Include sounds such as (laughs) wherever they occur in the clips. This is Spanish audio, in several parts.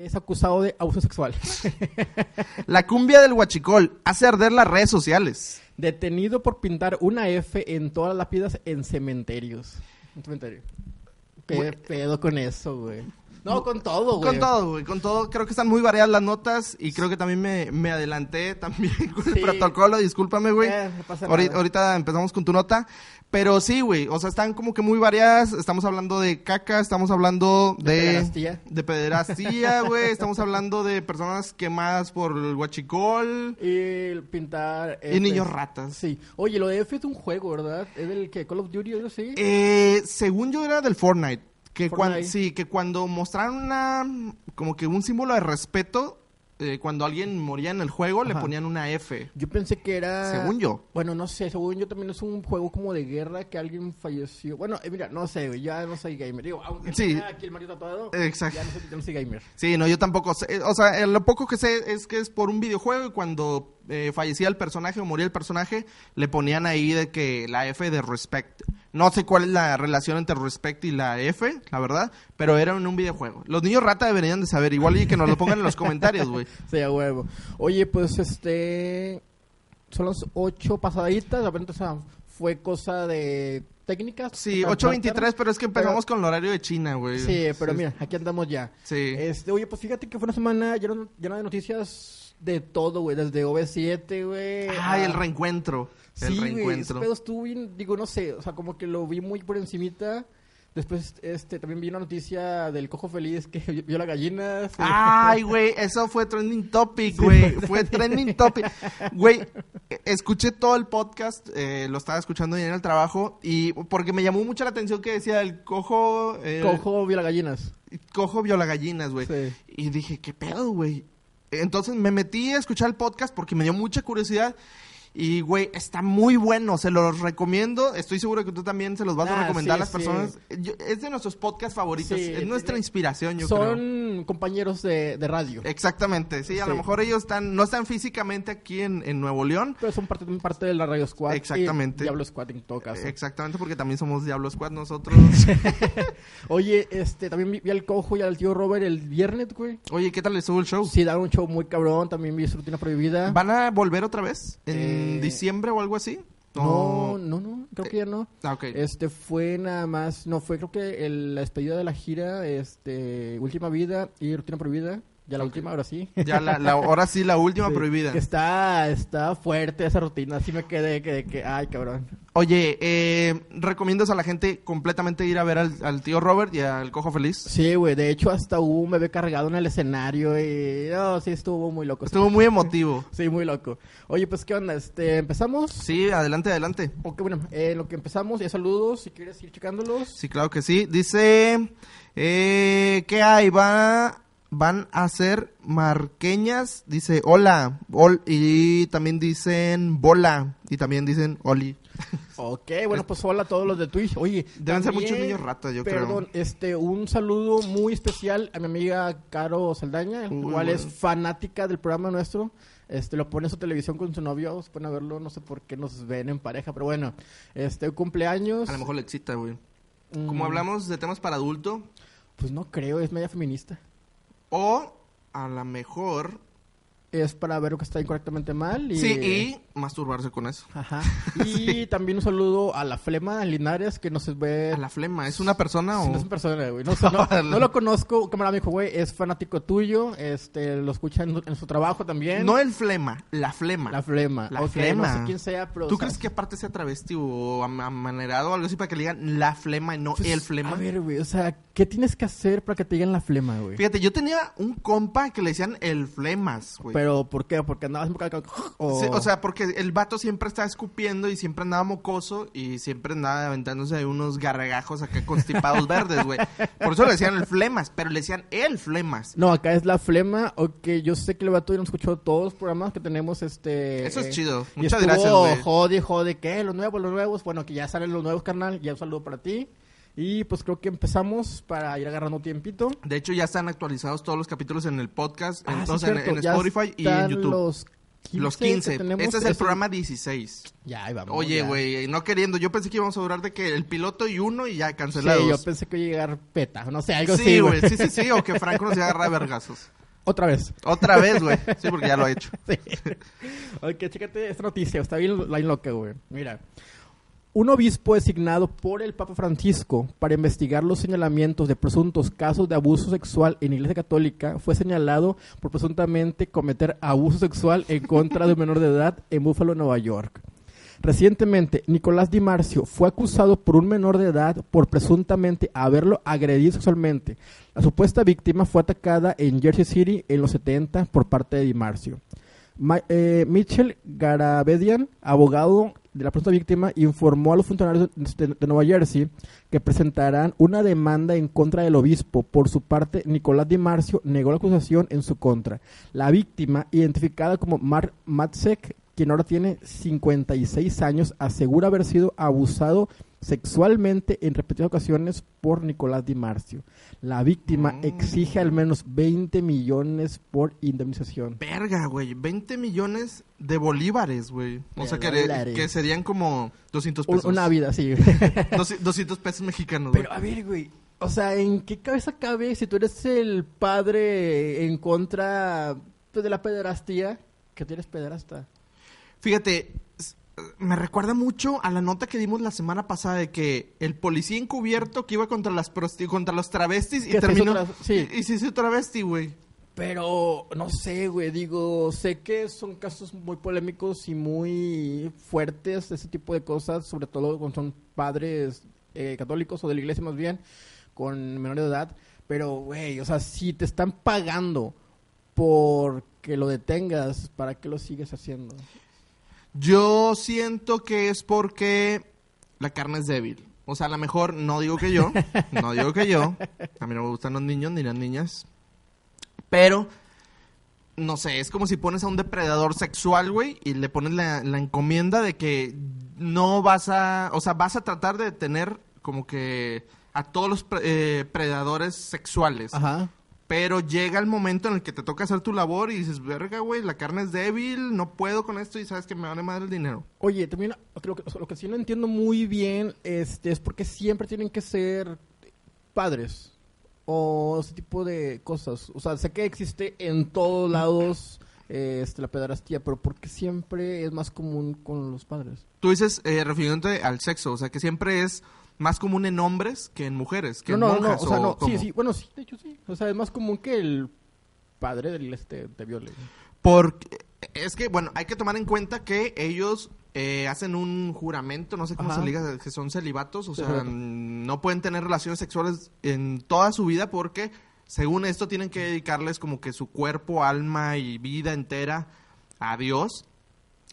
Es acusado de abuso sexual. (laughs) La cumbia del huachicol hace arder las redes sociales. Detenido por pintar una F en todas las lápidas en cementerios. Un cementerio. ¿Qué pedo con eso, güey? No, con todo, güey. Con todo, güey, con todo. Creo que están muy variadas las notas y creo que también me, me adelanté también (laughs) con Sí. el protocolo. Discúlpame, güey. Eh, no pasa Ahori- nada. ahorita empezamos con tu nota. Pero sí, güey, o sea, están como que muy variadas. Estamos hablando de caca, estamos hablando De de... pederastía. De pederastía, güey. (laughs) estamos hablando de personas quemadas por el huachicol. Y el pintar... Y niños ratas. Sí. Oye, lo de F es un juego, ¿verdad? ¿Es del que Call of Duty o algo así? Eh, según yo era del Fortnite. Que cuan- Fortnite. sí, que cuando mostraron una como que un símbolo de respeto, eh, cuando alguien moría en el juego, le ponían una F. Yo pensé que era... Según yo. Bueno, no sé, según yo también es un juego como de guerra que alguien falleció. Bueno, eh, mira, no sé, ya no soy gamer. Digo, aunque Sí. tenga aquí el Mario tatuado, Exacto. ya no soy, ya no soy gamer. Sí, no, yo tampoco sé. eh, O sea, eh, lo poco que sé es que es por un videojuego y cuando eh, fallecía el personaje o moría el personaje, le ponían ahí de que la F de respect. No sé cuál es la relación entre respect y la F, la verdad, pero era en un videojuego. Los niños rata deberían de saber, igual y que nos lo pongan en los comentarios, güey. (laughs) Sí, a huevo. Oye, pues este. Son las ocho pasaditas. De repente, o sea, fue cosa de técnicas. Sí, Para 8.23, tratar. pero es que empezamos con el horario de China, güey. Sí, pero mira, aquí andamos ya. Sí. Este, oye, pues fíjate que fue una semana llena, llena de noticias de todo, güey. Desde OV7, güey. Ay, a- el reencuentro. El Sí, ese reencuentro. pedo estuvo bien, digo, no sé, o sea, como que lo vi muy por encimita. Después, este, también vi una noticia del cojo feliz que (laughs) vio la gallina. sí. Ay, güey, eso fue trending topic, güey. Fue trending topic. Güey, eh, escuché todo el podcast, eh, lo estaba escuchando en el trabajo y porque me llamó mucho la atención que decía el cojo... eh, Cojo vio la gallinas. Cojo viola gallinas, güey. Sí. Y dije, ¿qué pedo, güey? Entonces me metí a escuchar el podcast porque me dio mucha curiosidad Y, güey, está muy bueno, se los recomiendo. Estoy seguro que tú también se los vas a Ah, recomendar sí, a las sí. personas. Yo- es de nuestros podcasts favoritos, Sí, es nuestra inspiración, yo creo. Son compañeros de, de radio. Exactamente, sí, a lo mejor ellos están, no están físicamente aquí en, en Nuevo León. Pero son parte, parte de la Radio Squad. Exactamente. Y Diablo Squad en todo caso. Exactamente, porque también somos Diablo Squad nosotros. (laughs) Oye, este, también vi, vi al cojo y al tío Robert el viernes, güey. Oye, ¿qué tal estuvo el show? Sí, daron un show muy cabrón. También vi su rutina prohibida. ¿Van a volver otra vez? ¿En Eh, diciembre o algo así? No, no, no, creo que ya no. Ah, ok. Este fue nada más, no fue creo que el- la despedida de la gira, este, Última Vida y Rutina Prohibida. Ya la última, ahora sí. Ya la, la- ahora sí, la última Sí, prohibida. que está, está fuerte esa rutina, así me quedé, que, que, ay cabrón. Oye, eh, ¿recomiendas a la gente completamente ir a ver al, al tío Robert y al Cojo Feliz? Sí, güey, de hecho hasta hubo un bebé cargado en el escenario y, no, sí, estuvo muy loco. Estuvo muy emotivo. (laughs) Sí, muy loco. Oye, pues, ¿qué onda? Este, ¿empezamos? Sí, adelante, adelante. Ok, bueno, eh, lo que empezamos, ya saludos, si quieres ir checándolos. Sí, claro que sí. Dice, eh, ¿qué hay? Va, van a ser marqueñas. Dice, hola. Ol- y también dicen bola. Y también dicen oli. (laughs) Ok, bueno, pues hola a todos los de Twitch. Oye, Deben ser muchos niños ratas, yo creo. Perdón, este, un saludo muy especial a mi amiga Caro Saldaña, igual bueno. es fanática del programa nuestro. Este, lo pone en su televisión con su novio, se pone a verlo, no sé por qué nos ven en pareja, pero bueno, este, cumpleaños. A lo mejor le excita, güey. Como Mm, hablamos de temas para adulto, Pues no creo, es media feminista. O a lo mejor... Es para ver lo que está incorrectamente mal. Y, Sí, y masturbarse con eso. Ajá. (laughs) Y también un saludo a la Flema Linares que nos ve A la flema, ¿es una persona o...? Sí, no es una persona, güey. No, sé, no, (laughs) no lo conozco. Cámara me dijo, güey, es fanático tuyo. Este, lo escucha en, en su trabajo también. No el flema, la flema. La flema. La flema. No sé quién sea, pero... ¿Tú o crees que aparte sea travesti o am- amanerado o algo así para que le digan la flema y no pues, el flema? A ver, güey, o sea, ¿qué tienes que hacer para que te digan la flema, güey? Fíjate, yo tenía un compa que le decían el flemas, güey. Pero, ¿por qué? Porque andabas siempre acá- o... Sí, o sea, porque el vato siempre estaba escupiendo y siempre andaba mocoso y siempre andaba aventándose ahí unos gargajos acá constipados (laughs) verdes, güey. Por eso le decían el flemas, pero le decían el flemas. No, acá es la flema. Ok, yo sé que el vato ya nos escuchó todos los programas que tenemos, este... Eso es eh, chido. Muchas gracias, güey. Jode, jode, ¿qué? Los nuevos, los nuevos. Bueno, que ya salen los nuevos, carnal. Ya un saludo para ti. Y pues creo que empezamos para ir agarrando tiempito. De hecho, ya están actualizados todos los capítulos en el podcast, Ah, sí, entonces en- cierto, en, Spotify y en YouTube. Los 15. Los que 15. tenemos. Este es el programa 16. Ya, ahí vamos. Oye, güey, no queriendo. Yo pensé que íbamos a durar de que el piloto y uno y ya Sí, cancelados. yo pensé que iba a llegar peta. No sé, algo Sí, así, güey. güey. Sí, sí, sí. O que Franco nos iba a agarrar a vergazos. Otra vez. Otra vez, güey. Sí, porque ya lo ha hecho. (laughs) Sí. ok, chécate esta noticia. Está bien, bien loca, güey. Mira. Un obispo designado por el Papa Francisco para investigar los señalamientos de presuntos casos de abuso sexual en Iglesia Católica fue señalado por presuntamente cometer abuso sexual en contra de un menor de edad en Buffalo, Nueva York. Recientemente, Nicolás Di Marcio fue acusado por un menor de edad por presuntamente haberlo agredido sexualmente. La supuesta víctima fue atacada en Jersey City en los 70 por parte de Di Marcio. Ma- eh, Mitchell Garabedian, abogado de la presunta víctima, informó a los funcionarios de, Nueva Jersey que presentarán una demanda en contra del obispo. Por su parte, Nicolás Di Marcio negó la acusación en su contra. La víctima, identificada como Mark Matzek, quien ahora tiene 56 años, asegura haber sido abusado sexualmente en repetidas ocasiones por Nicolás Di Marcio. La víctima Mm. exige al menos 20 millones por indemnización. Verga, güey. 20 millones de bolívares, güey. O De sea, que, serían como 200 Un- pesos. Una vida, sí. (laughs) 200 pesos mexicanos, güey. Pero a ver, güey. O sea, ¿en qué cabeza cabe si tú eres el padre en contra pues, de la pederastía? Que tú eres pederasta. Fíjate, me recuerda mucho a la nota que dimos la semana pasada de que el policía encubierto que iba contra las contra los travestis y terminó... tra- sí. Y, y se hizo travesti, güey. Pero no sé, güey, digo, sé que son casos muy polémicos y muy fuertes, ese tipo de cosas, sobre todo cuando son padres eh, católicos o de la iglesia más bien, con menor de edad. Pero, güey, o sea, si te están pagando por que lo detengas, ¿para qué lo sigues haciendo? Yo siento que es porque la carne es débil. O sea, a lo mejor no digo que yo, no digo que yo. A mí no me gustan los niños ni las niñas. Pero no sé, es como si pones a un depredador sexual, güey, y le pones la, encomienda de que no vas a, o sea, vas a tratar de tener como que a todos los pre- eh, predadores sexuales. Ajá. Pero llega el momento en el que te toca hacer tu labor y dices, verga, güey, la carne es débil, no puedo con esto y sabes que me vale madre el dinero. Oye, también lo que, lo que sí no entiendo muy bien este, es porque siempre tienen que ser padres o ese tipo de cosas. O sea, sé que existe en todos lados este, la pedarastía, pero porque siempre es más común con los padres. Tú dices, eh, refiriéndote al sexo, o sea, que siempre es más común en hombres que en mujeres, que no, en no, no, monjas, o sea, no, ¿cómo? sí, sí, bueno, sí, de hecho sí. O sea, es más común que el padre del este te viole. Porque es que, bueno, hay que tomar en cuenta que ellos eh, hacen un juramento, no sé cómo Ajá. se diga, que son celibatos, o sea, no pueden tener relaciones sexuales en toda su vida porque, según esto, tienen que dedicarles como que su cuerpo, alma y vida entera a Dios.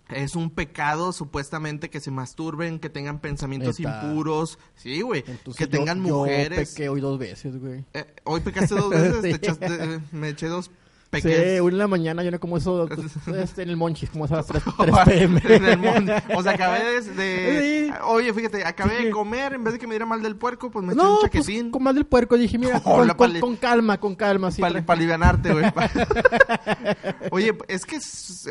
Es un pecado, supuestamente, que se masturben, que tengan pensamientos impuros. Sí, güey. Que yo- tengan yo mujeres. pequé hoy dos veces, güey. Eh, hoy pecaste dos veces, te (laughs) echaste- eh, me eché dos Sí, peques. una en la mañana yo no como eso (laughs) este, en el Monchis, como a las 3, (laughs) pm. En el mon- o sea, acabé de, Sí. Oye, fíjate, acabé Sí. de comer, en vez de que me diera mal del puerco, pues me eché No, un pues chaquetín. con más del puerco dije, mira, (laughs) con, Hola, con- pali- con calma, con calma. Sí, Para tra- alivianarte, güey. Oye, es que,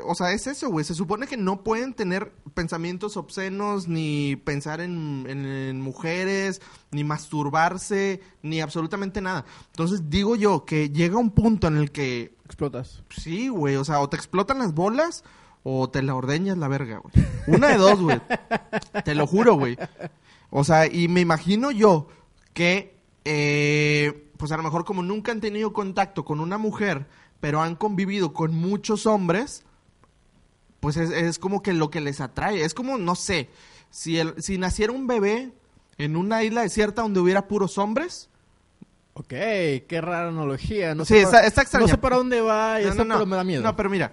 o sea, es eso, güey. Se supone que no pueden tener pensamientos obscenos, ni pensar en, en- en mujeres, ni masturbarse, ni absolutamente nada. Entonces, digo yo que llega un punto en el que Explotas. Sí, güey, o sea, o te explotan las bolas o te la ordeñas la verga, güey. Una de dos, güey. te lo juro, güey. O sea, y me imagino yo que, eh, pues a lo mejor como nunca han tenido contacto con una mujer, pero han convivido con muchos hombres, pues es, es como que lo que les atrae. Es como, no sé, si, el, si naciera un bebé en una isla desierta donde hubiera puros hombres, Ok, qué rara analogía. No Sí, sé está- para- está extraña. No sé para dónde va No, eso, no, no. pero me da miedo. No, pero mira,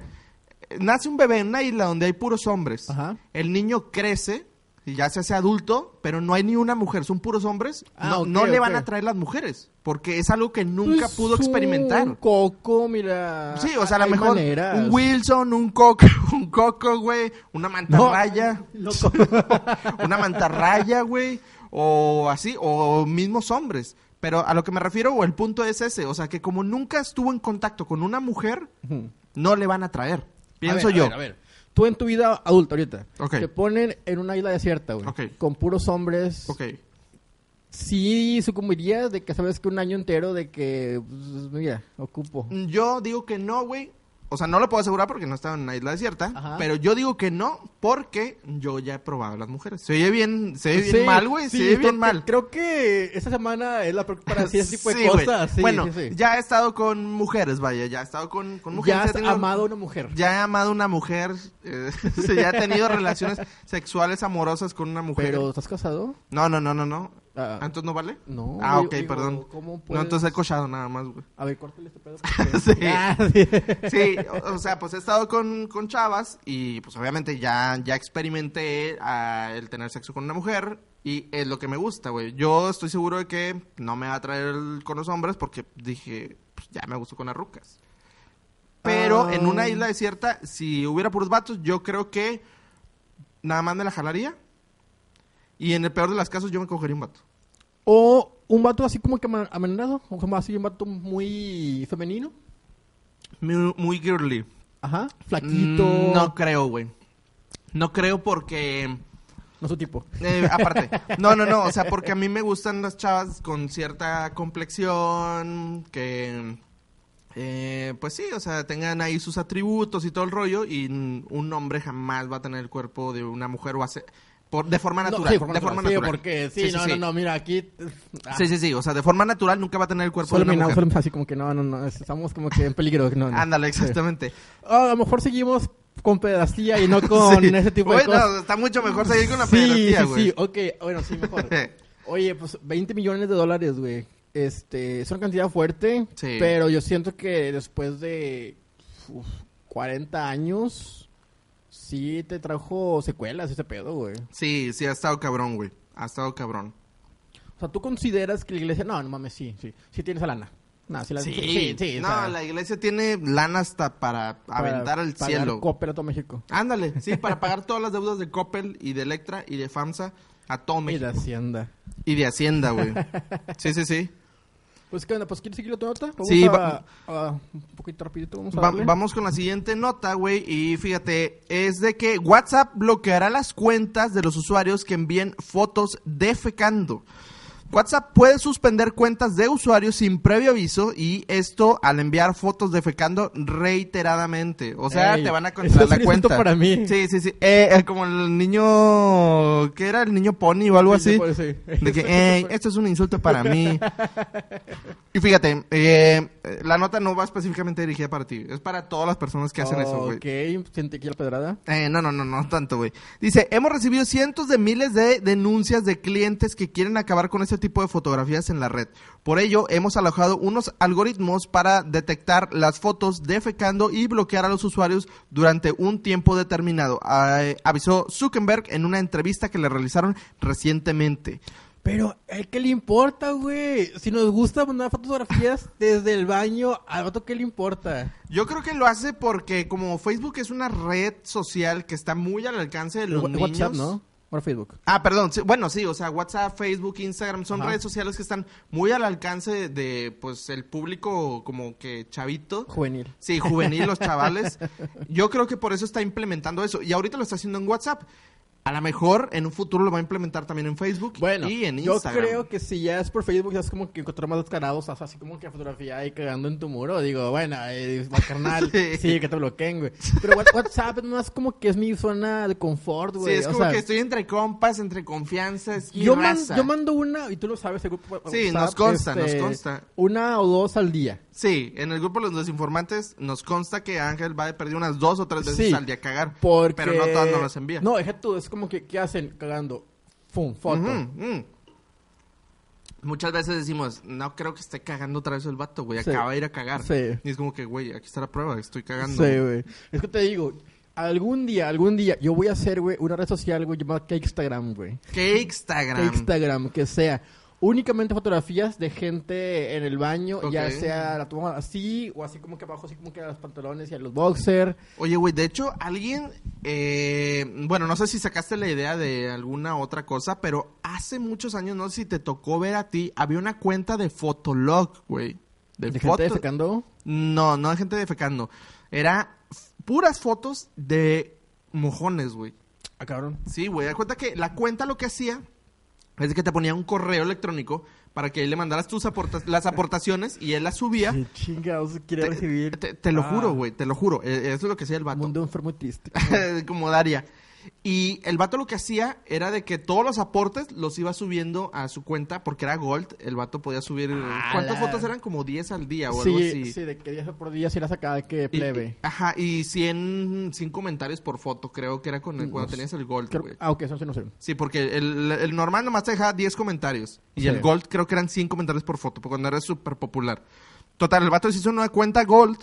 nace un bebé en una isla donde hay puros hombres. Ajá. El niño crece y ya se hace adulto, pero no hay ni una mujer, son puros hombres. Ah, no no le van a traer las mujeres, porque es algo que nunca Pues, pudo experimentar. Un coco, mira. Sí, o sea, a lo mejor maneras. un Wilson, un coco, (laughs) un coco, güey, una mantarraya, (laughs) no, (laughs) una mantarraya, güey, o así, o mismos hombres. Pero a lo que me refiero, o el punto es ese, o sea, que como nunca estuvo en contacto con una mujer, no le van a traer. Pienso A ver, yo. A ver, a ver. Tú en tu vida adulta ahorita, Ok. te ponen en una isla desierta, güey, Ok. con puros hombres. Ok. Sí sucumbirías de que sabes que un año entero de que, pues, mira, ocupo. Yo digo que no, güey. O sea, no lo puedo asegurar porque no estaba en una isla desierta. Ajá. Pero yo digo que no porque yo ya he probado a las mujeres. Se oye bien, se oye bien mal, güey. sí, se oye bien mal. Creo que esta semana es la para decir ese tipo de Sí, cosas. Sí, bueno, ya he estado con mujeres, vaya. Ya he estado con, con mujeres. ya he has tenido- amado a una mujer. Ya he amado a una mujer. eh, (laughs) ya he tenido relaciones sexuales amorosas con una mujer. Pero, ¿estás casado? No, no, no, no, no. Ah, ¿Entonces no vale? no. Ah, ok, digo, perdón. ¿cómo No, puedes- entonces he cochado nada más, güey. A ver, córtale este pedo. (laughs) porque- Sí. Ah, (laughs) sí. Sí, o, o sea, pues he estado con, con chavas y pues obviamente ya, ya experimenté ah, el tener sexo con una mujer y es lo que me gusta, güey. Yo estoy seguro de que no me va a traer con los hombres porque dije, pues ya me gusto con las rucas. Pero Ah. en una isla desierta, si hubiera puros vatos, yo creo que nada más me la jalaría. Y en el peor de los casos, yo me cogería un vato. O un vato así como que amenazado. O como así un vato muy femenino. Muy, muy girly. Ajá. Flaquito. Mm, no creo, güey. No creo porque... No su tipo. Eh, aparte, no, no, no, o sea, porque a mí me gustan las chavas con cierta complexión, que, eh, pues sí, o sea, tengan ahí sus atributos y todo el rollo, y un hombre jamás va a tener el cuerpo de una mujer o hace, por, de forma No, natural, sí, de forma natural. Sí, porque sí, no, no, no, mira, aquí... ah, Sí, sí, sí, o sea, de forma natural nunca va a tener el cuerpo Solo de una miramos, mujer. solo así como que no, no, no, estamos como que en peligro. No, no. Ándale, Sí. exactamente. Ah, a lo mejor seguimos con pedastía y no (laughs) con Sí. ese tipo de Bueno, cosas. está mucho mejor seguir con la sí, pederastía, sí, güey. sí, ok, bueno, sí, mejor. (laughs) Oye, pues 20 millones de dólares, güey. Este, es una cantidad fuerte, Sí. pero yo siento que después de uf, 40 años, sí te trajo secuelas ese pedo, güey. Sí, sí, ha estado cabrón, güey. Ha estado cabrón. O sea, ¿tú consideras que la iglesia... No, no mames, sí, sí. Sí tienes a lana. No, sí, la, Sí, sí, sí, no, o sea, la iglesia tiene lana hasta para, para aventar al pagar cielo. Coppel a todo México. Ándale, sí, (laughs) para pagar todas las deudas de Coppel y de Electra y de FAMSA a todo Y México. de Hacienda. Y de Hacienda, güey. (laughs) Sí, sí, sí. Pues, ¿qué onda? Pues, ¿quieres seguir tu nota? Vamos Sí, a- un poquito rapidito, vamos a Va- darle. vamos con la siguiente nota, güey. Y fíjate, es de que WhatsApp bloqueará las cuentas de los usuarios que envíen fotos defecando. WhatsApp puede suspender cuentas de usuarios sin previo aviso y esto al enviar fotos defecando reiteradamente. O sea, Ey, te van a (laughs) es la cuenta. para mí. Sí, sí, sí. Eh, eh, como el niño... ¿Qué era? El niño pony o algo Sí, así. sí, sí. De que, (laughs) "Ey, esto es un insulto para mí. Y fíjate, eh, la nota no va específicamente dirigida para ti. Es para todas las personas que hacen eso, güey. Ok, sentí aquí la pedrada. Eh, no, no, no, no tanto, güey. Dice, hemos recibido cientos de miles de denuncias de clientes que quieren acabar con este tipo de fotografías en la red. Por ello, hemos alojado unos algoritmos para detectar las fotos defecando y bloquear a los usuarios durante un tiempo determinado, ah, avisó Zuckerberg en una entrevista que le realizaron recientemente. Pero, ¿a qué le importa, güey? Si nos gusta mandar fotografías (laughs) desde el baño, ¿al vato qué le importa? Yo creo que lo hace porque como Facebook es una red social que está muy al alcance de los niños. WhatsApp, ¿no? Ahora Facebook. Ah, perdón. sí, bueno, sí, o sea, WhatsApp, Facebook, Instagram son Ajá. redes sociales que están muy al alcance de, de, pues, el público como que chavito. Juvenil. Sí, juvenil, los (laughs) chavales. Yo creo que por eso está implementando eso. Y ahorita lo está haciendo en WhatsApp. A lo mejor en un futuro lo va a implementar también en Facebook Bueno, y en yo Instagram. creo que si ya es por Facebook, ya es como que encontrar más descarados, o sea, así como que fotografía ahí cagando en tu muro. Digo, bueno, eh, carnal, (laughs) Sí. sí. que te bloqueen, güey. Pero What- WhatsApp es más como que es mi zona de confort, Sí, güey. es o como sea, que estoy entre compas, entre confianzas y yo, man- yo mando una, y tú lo sabes, el grupo Sí, WhatsApp, nos consta, este, nos consta. Una o dos al día. Sí, en el grupo de los desinformantes nos consta que Ángel va de perder unas dos o tres veces Sí, al día a cagar. Porque... Pero no todas nos las envía. No, deja tú, es como que, ¿qué hacen cagando? Fum, foto. Mm. Muchas veces decimos, no creo que esté cagando otra vez el vato, güey. Sí. Acaba de ir a cagar. Sí. Y es como que, güey, aquí está la prueba, estoy cagando. Sí, güey. Es que te digo, algún día, algún día, yo voy a hacer, güey, una red social, güey, llamada Instagram, güey. ¿Qué Instagram? Instagram, que sea únicamente fotografías de gente en el baño, ya sea la toma así, o así como que abajo, así como que a los pantalones y a los boxers. Oye, güey, de hecho, alguien, eh, bueno, no sé si sacaste la idea de alguna otra cosa, pero hace muchos años, no sé si te tocó ver a ti, había una cuenta de Fotolog, güey. De, De, fotos. gente defecando. No, no de gente defecando. Era puras fotos de mojones, güey. Ah, cabrón. Sí, güey. Da cuenta que la cuenta lo que hacía es de que te ponía un correo electrónico para que él le mandaras tus las aportaciones y él las subía. Qué chingados quiere Te, recibir. te- te lo Ah, juro, güey, te lo juro. Eh, Eso es lo que hacía el vato. mundo enfermo y triste. (laughs) Como Daria. Y el vato lo que hacía era de que todos los aportes los iba subiendo a su cuenta porque era Gold. El vato podía subir. ¿Cuántas ¡Ala! fotos eran? Como 10 al día o algo sí, así. sí, de que día por día sí la sacaba de que plebe. y- ajá, y 100, 100 comentarios por foto, creo que era con el- cuando No tenías el Gold, Creo- güey. ah, ok, eso sí no sé. Sí, porque el, el normal nomás te dejaba 10 comentarios. Y Sí. el Gold creo que eran 100 comentarios por foto, porque cuando era súper popular. Total, el vato se hizo una cuenta Gold.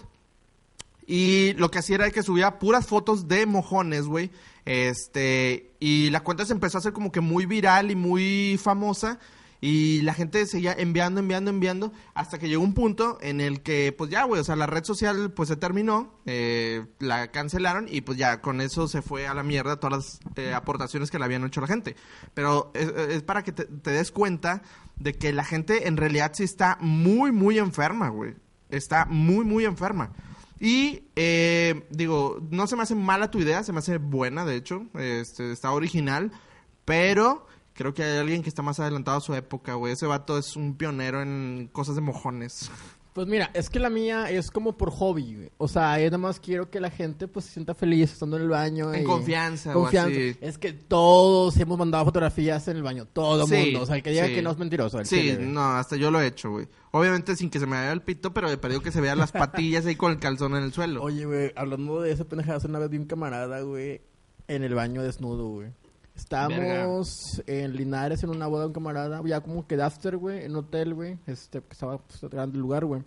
Y lo que hacía era que subía puras fotos de mojones, güey. Este. Y la cuenta se empezó a hacer como que muy viral y muy famosa. Y la gente seguía enviando, enviando, enviando. Hasta que llegó un punto en el que, pues ya, güey, o sea, la red social pues se terminó. eh, la cancelaron y pues ya con eso se fue a la mierda todas las eh, aportaciones que le habían hecho la gente. Pero es, para que te des cuenta de que la gente en realidad sí está muy, muy enferma, güey. Está muy, muy enferma. Y eh, digo, no se me hace mala tu idea, se me hace buena, de hecho. Este, está original. Pero creo que hay alguien que está más adelantado a su época, güey. Ese vato es un pionero en cosas de mojones. Pues mira, es que la mía es como por hobby, güey. O sea, yo nada más quiero que la gente pues se sienta feliz estando en el baño. En y- confianza, o Confianza. así. Es que todos hemos mandado fotografías en el baño. Todo el Sí, mundo. O sea, el que diga sí. que no es mentiroso. el Sí, no, hasta yo lo he hecho, güey. Obviamente sin que se me vea el pito, pero he perdido que se vean las patillas ahí con el calzón en el suelo. Oye, güey, hablando de esa pendejada, una vez vi un camarada, güey, en el baño desnudo, güey. Estábamos en Linares en una boda de un camarada, ya como que de after, güey, en un hotel, güey, este, que estaba pues, el lugar, güey.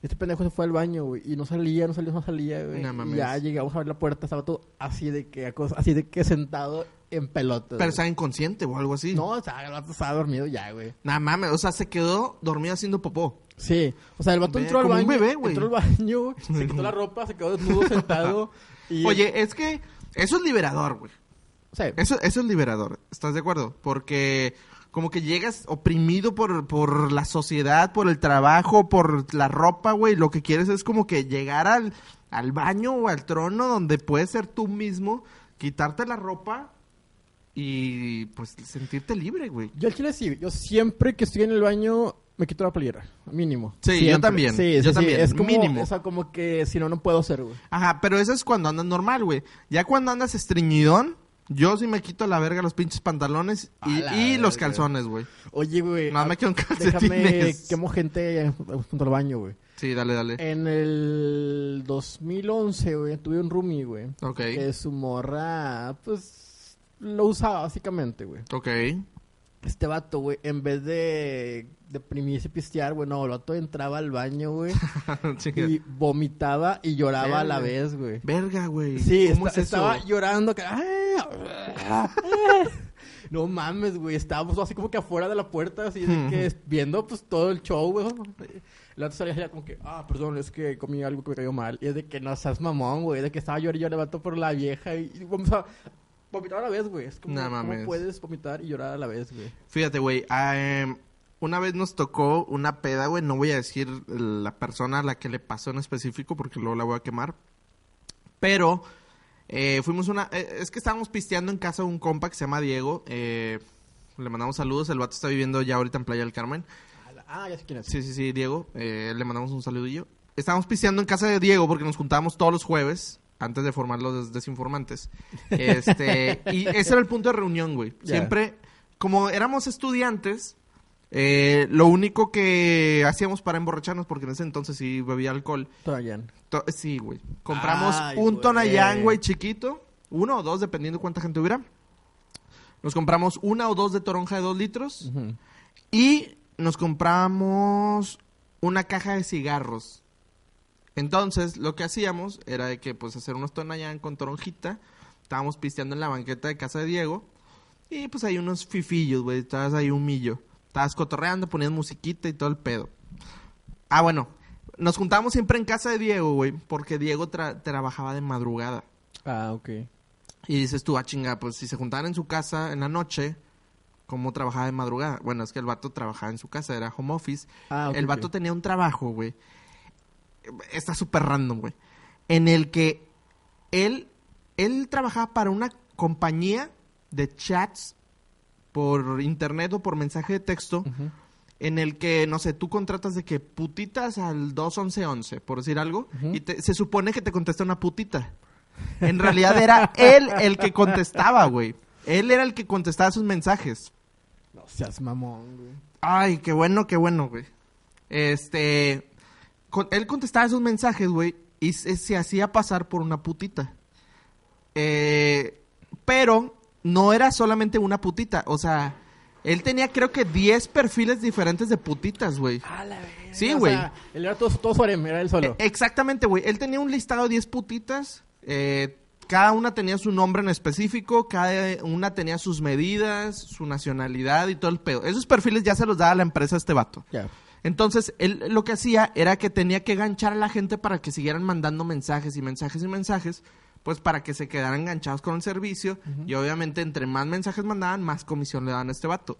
Este pendejo se fue al baño, güey, y no salía, no salía, no salía, güey. Y mames. ya llegamos a ver la puerta, estaba todo así de que, así de que sentado en pelota. Pero estaba inconsciente o algo así. No, estaba, estaba dormido ya, güey. Nada mames, o sea, se quedó dormido haciendo popó. Sí, o sea, el vato Ve, entró al como un baño, bebé, güey. entró al baño, (laughs) se quitó la ropa, se quedó desnudo sentado (laughs) y Oye, es que eso es liberador, güey. Sea, Eso, eso es liberador, ¿estás de acuerdo? Porque como que llegas oprimido por, por la sociedad, por el trabajo, por la ropa, güey. Lo que quieres es como que llegar al, al baño o al trono donde puedes ser tú mismo, quitarte la ropa y pues sentirte libre, güey. yo al chile sí, yo siempre que estoy en el baño me quito la playera, mínimo. Sí, yo Siempre. también, Sí, yo sí, sí, también, es como, mínimo. O sea, como que si no, no puedo ser, güey. Ajá, pero eso es cuando andas normal, güey. Ya cuando andas estreñidón, yo sí me quito la verga los pinches pantalones y, los calzones, güey. Oye, güey. No, ah, me quedo en Déjame, calcetines. quemo gente junto al baño, güey. Sí, dale, dale. En el 2011, güey, tuve un roomie, güey. Ok. Que su morra, pues, lo usaba básicamente, güey. Ok. Este vato, güey, en vez de deprimirse y pistear, güey, no, el vato entraba al baño, güey, (laughs) y vomitaba y lloraba a la vez, güey. Verga, güey. Sí, ¿Cómo esta- es eso? estaba llorando. que- (laughs) No mames, güey. Estábamos así como que afuera de la puerta, así de que viendo pues todo el show, güey. El otro salía allá como que, ah, perdón, es que comí algo que me cayó mal. Y es de que no seas mamón, güey. De que estaba llorando y levanto por la vieja y, y vamos a vomitar a la vez, güey. Es como, No ¿cómo puedes vomitar y llorar a la vez, güey? Fíjate, güey. ah, em, una vez nos tocó una peda, güey. No voy a decir la persona a la que le pasó en específico porque luego la voy a quemar. Pero eh, fuimos una... eh, es que estábamos pisteando en casa de un compa que se llama Diego. eh, le mandamos saludos. El vato está viviendo ya ahorita en Playa del Carmen. Ah, ya sé quién es. Sí, sí, sí, Diego. eh, le mandamos un saludillo. Estábamos pisteando en casa de Diego porque nos juntábamos todos los jueves antes de formar los des- desinformantes. Este, (laughs) y ese era el punto de reunión, güey. Siempre, como éramos estudiantes, eh, lo único que hacíamos para emborracharnos, porque en ese entonces sí bebía alcohol. Todavía. to- sí, güey. Compramos Ay, un güey. Tonayán, güey, chiquito. Uno o dos, dependiendo cuánta gente hubiera. Nos compramos una o dos de toronja de dos litros. Y nos compramos una caja de cigarros. Entonces, lo que hacíamos era de que, pues, hacer unos tonayán con toronjita. Estábamos pisteando en la banqueta de casa de Diego. Y, pues, hay unos fifillos, güey. Estabas ahí un millo. Estabas cotorreando, ponías musiquita y todo el pedo. Ah, bueno. Nos juntábamos siempre en casa de Diego, güey. Porque Diego tra- trabajaba de madrugada. Ah, ok. Y dices tú, ah, chinga, pues, si se juntaban en su casa en la noche... ¿Cómo trabajaba de madrugada? Bueno, es que el vato trabajaba en su casa, era home office. Ah, ok, el vato tenía un trabajo, güey. Está súper random, güey. En el que él, él trabajaba para una compañía de chats por internet o por mensaje de texto. En el que, no sé, tú contratas de que putitas al 21111, por decir algo. Y te- se supone que te contesta una putita. En realidad era él el que contestaba, güey. Él era el que contestaba sus mensajes. No seas mamón, güey. Ay, qué bueno, qué bueno, güey. Este. con- él contestaba esos mensajes, güey, y se, se hacía pasar por una putita. Eh, pero no era solamente una putita, o sea, él tenía creo que 10 perfiles diferentes de putitas, güey. La. Sí, o güey. sea, él era todo, todo su harem, era él solo. Eh, Exactamente, güey. Él tenía un listado de 10 putitas. eh, cada una tenía su nombre en específico. Cada una tenía sus medidas, su nacionalidad y todo el pedo. Esos perfiles ya se los daba la empresa a este vato. Entonces, él lo que hacía era que tenía que ganchar a la gente para que siguieran mandando mensajes y mensajes y mensajes. Pues para que se quedaran enganchados con el servicio. Y obviamente, entre más mensajes mandaban, más comisión le daban a este vato.